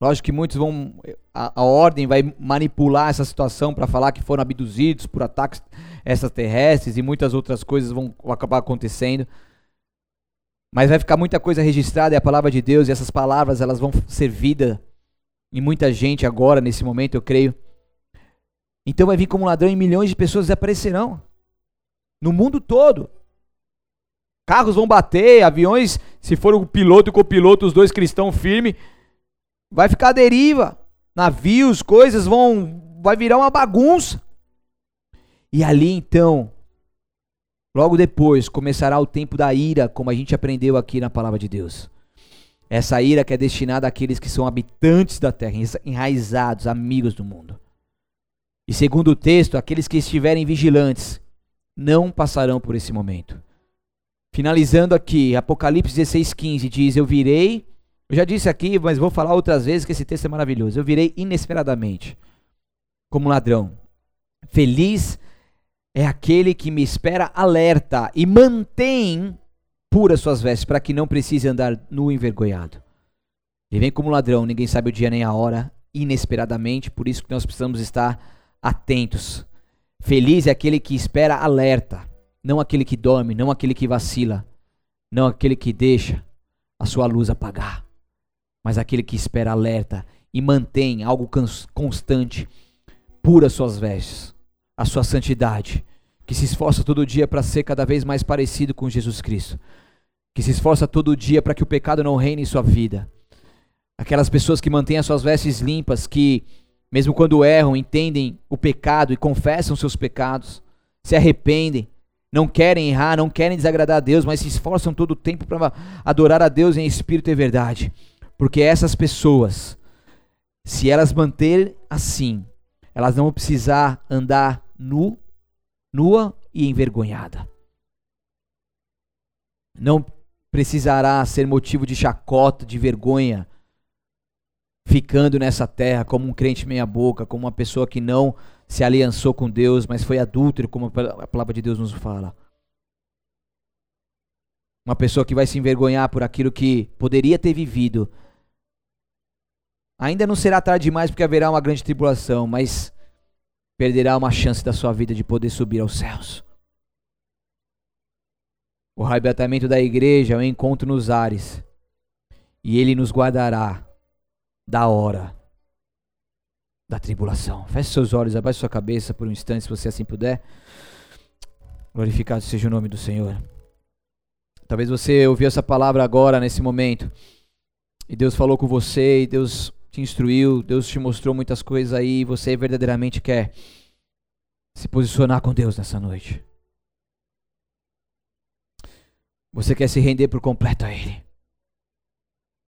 Lógico que muitos vão. A, a ordem vai manipular essa situação para falar que foram abduzidos por ataques extraterrestres e muitas outras coisas vão acabar acontecendo. Mas vai ficar muita coisa registrada e a palavra de Deus e essas palavras elas vão ser vida em muita gente agora, nesse momento, eu creio. Então vai vir como ladrão e milhões de pessoas desaparecerão. No mundo todo. Carros vão bater, aviões, se for o piloto e o copiloto, os dois cristãos firmes, vai ficar deriva. Navios, coisas vão. Vai virar uma bagunça. E ali então, logo depois, começará o tempo da ira, como a gente aprendeu aqui na palavra de Deus. Essa ira que é destinada àqueles que são habitantes da terra, enraizados, amigos do mundo. E segundo o texto, aqueles que estiverem vigilantes não passarão por esse momento. Finalizando aqui, Apocalipse 16:15 diz: Eu virei, eu já disse aqui, mas vou falar outras vezes que esse texto é maravilhoso. Eu virei inesperadamente como ladrão. Feliz é aquele que me espera alerta e mantém puras suas vestes, para que não precise andar nu envergonhado. Ele vem como ladrão, ninguém sabe o dia nem a hora, inesperadamente, por isso que nós precisamos estar atentos. Feliz é aquele que espera alerta, não aquele que dorme, não aquele que vacila, não aquele que deixa a sua luz apagar, mas aquele que espera alerta e mantém algo constante, pura suas vestes, a sua santidade que se esforça todo dia para ser cada vez mais parecido com Jesus Cristo, que se esforça todo dia para que o pecado não reine em sua vida. Aquelas pessoas que mantêm as suas vestes limpas, que mesmo quando erram, entendem o pecado e confessam seus pecados, se arrependem, não querem errar, não querem desagradar a Deus, mas se esforçam todo o tempo para adorar a Deus em espírito e verdade. Porque essas pessoas, se elas manterem assim, elas não vão precisar andar nu nua e envergonhada. Não precisará ser motivo de chacota, de vergonha, ficando nessa terra como um crente meia-boca, como uma pessoa que não se aliançou com Deus, mas foi adúltero, como a palavra de Deus nos fala. Uma pessoa que vai se envergonhar por aquilo que poderia ter vivido. Ainda não será tarde demais, porque haverá uma grande tribulação, mas perderá uma chance da sua vida de poder subir aos céus. O arrebatamento da igreja é um encontro nos ares, e ele nos guardará da hora da tribulação. Feche seus olhos, abaixe sua cabeça por um instante, se você assim puder. Glorificado seja o nome do Senhor. Talvez você ouviu essa palavra agora, nesse momento, e Deus falou com você, e Deus te instruiu, Deus te mostrou muitas coisas aí, e você verdadeiramente quer se posicionar com Deus nessa noite. Você quer se render por completo a Ele.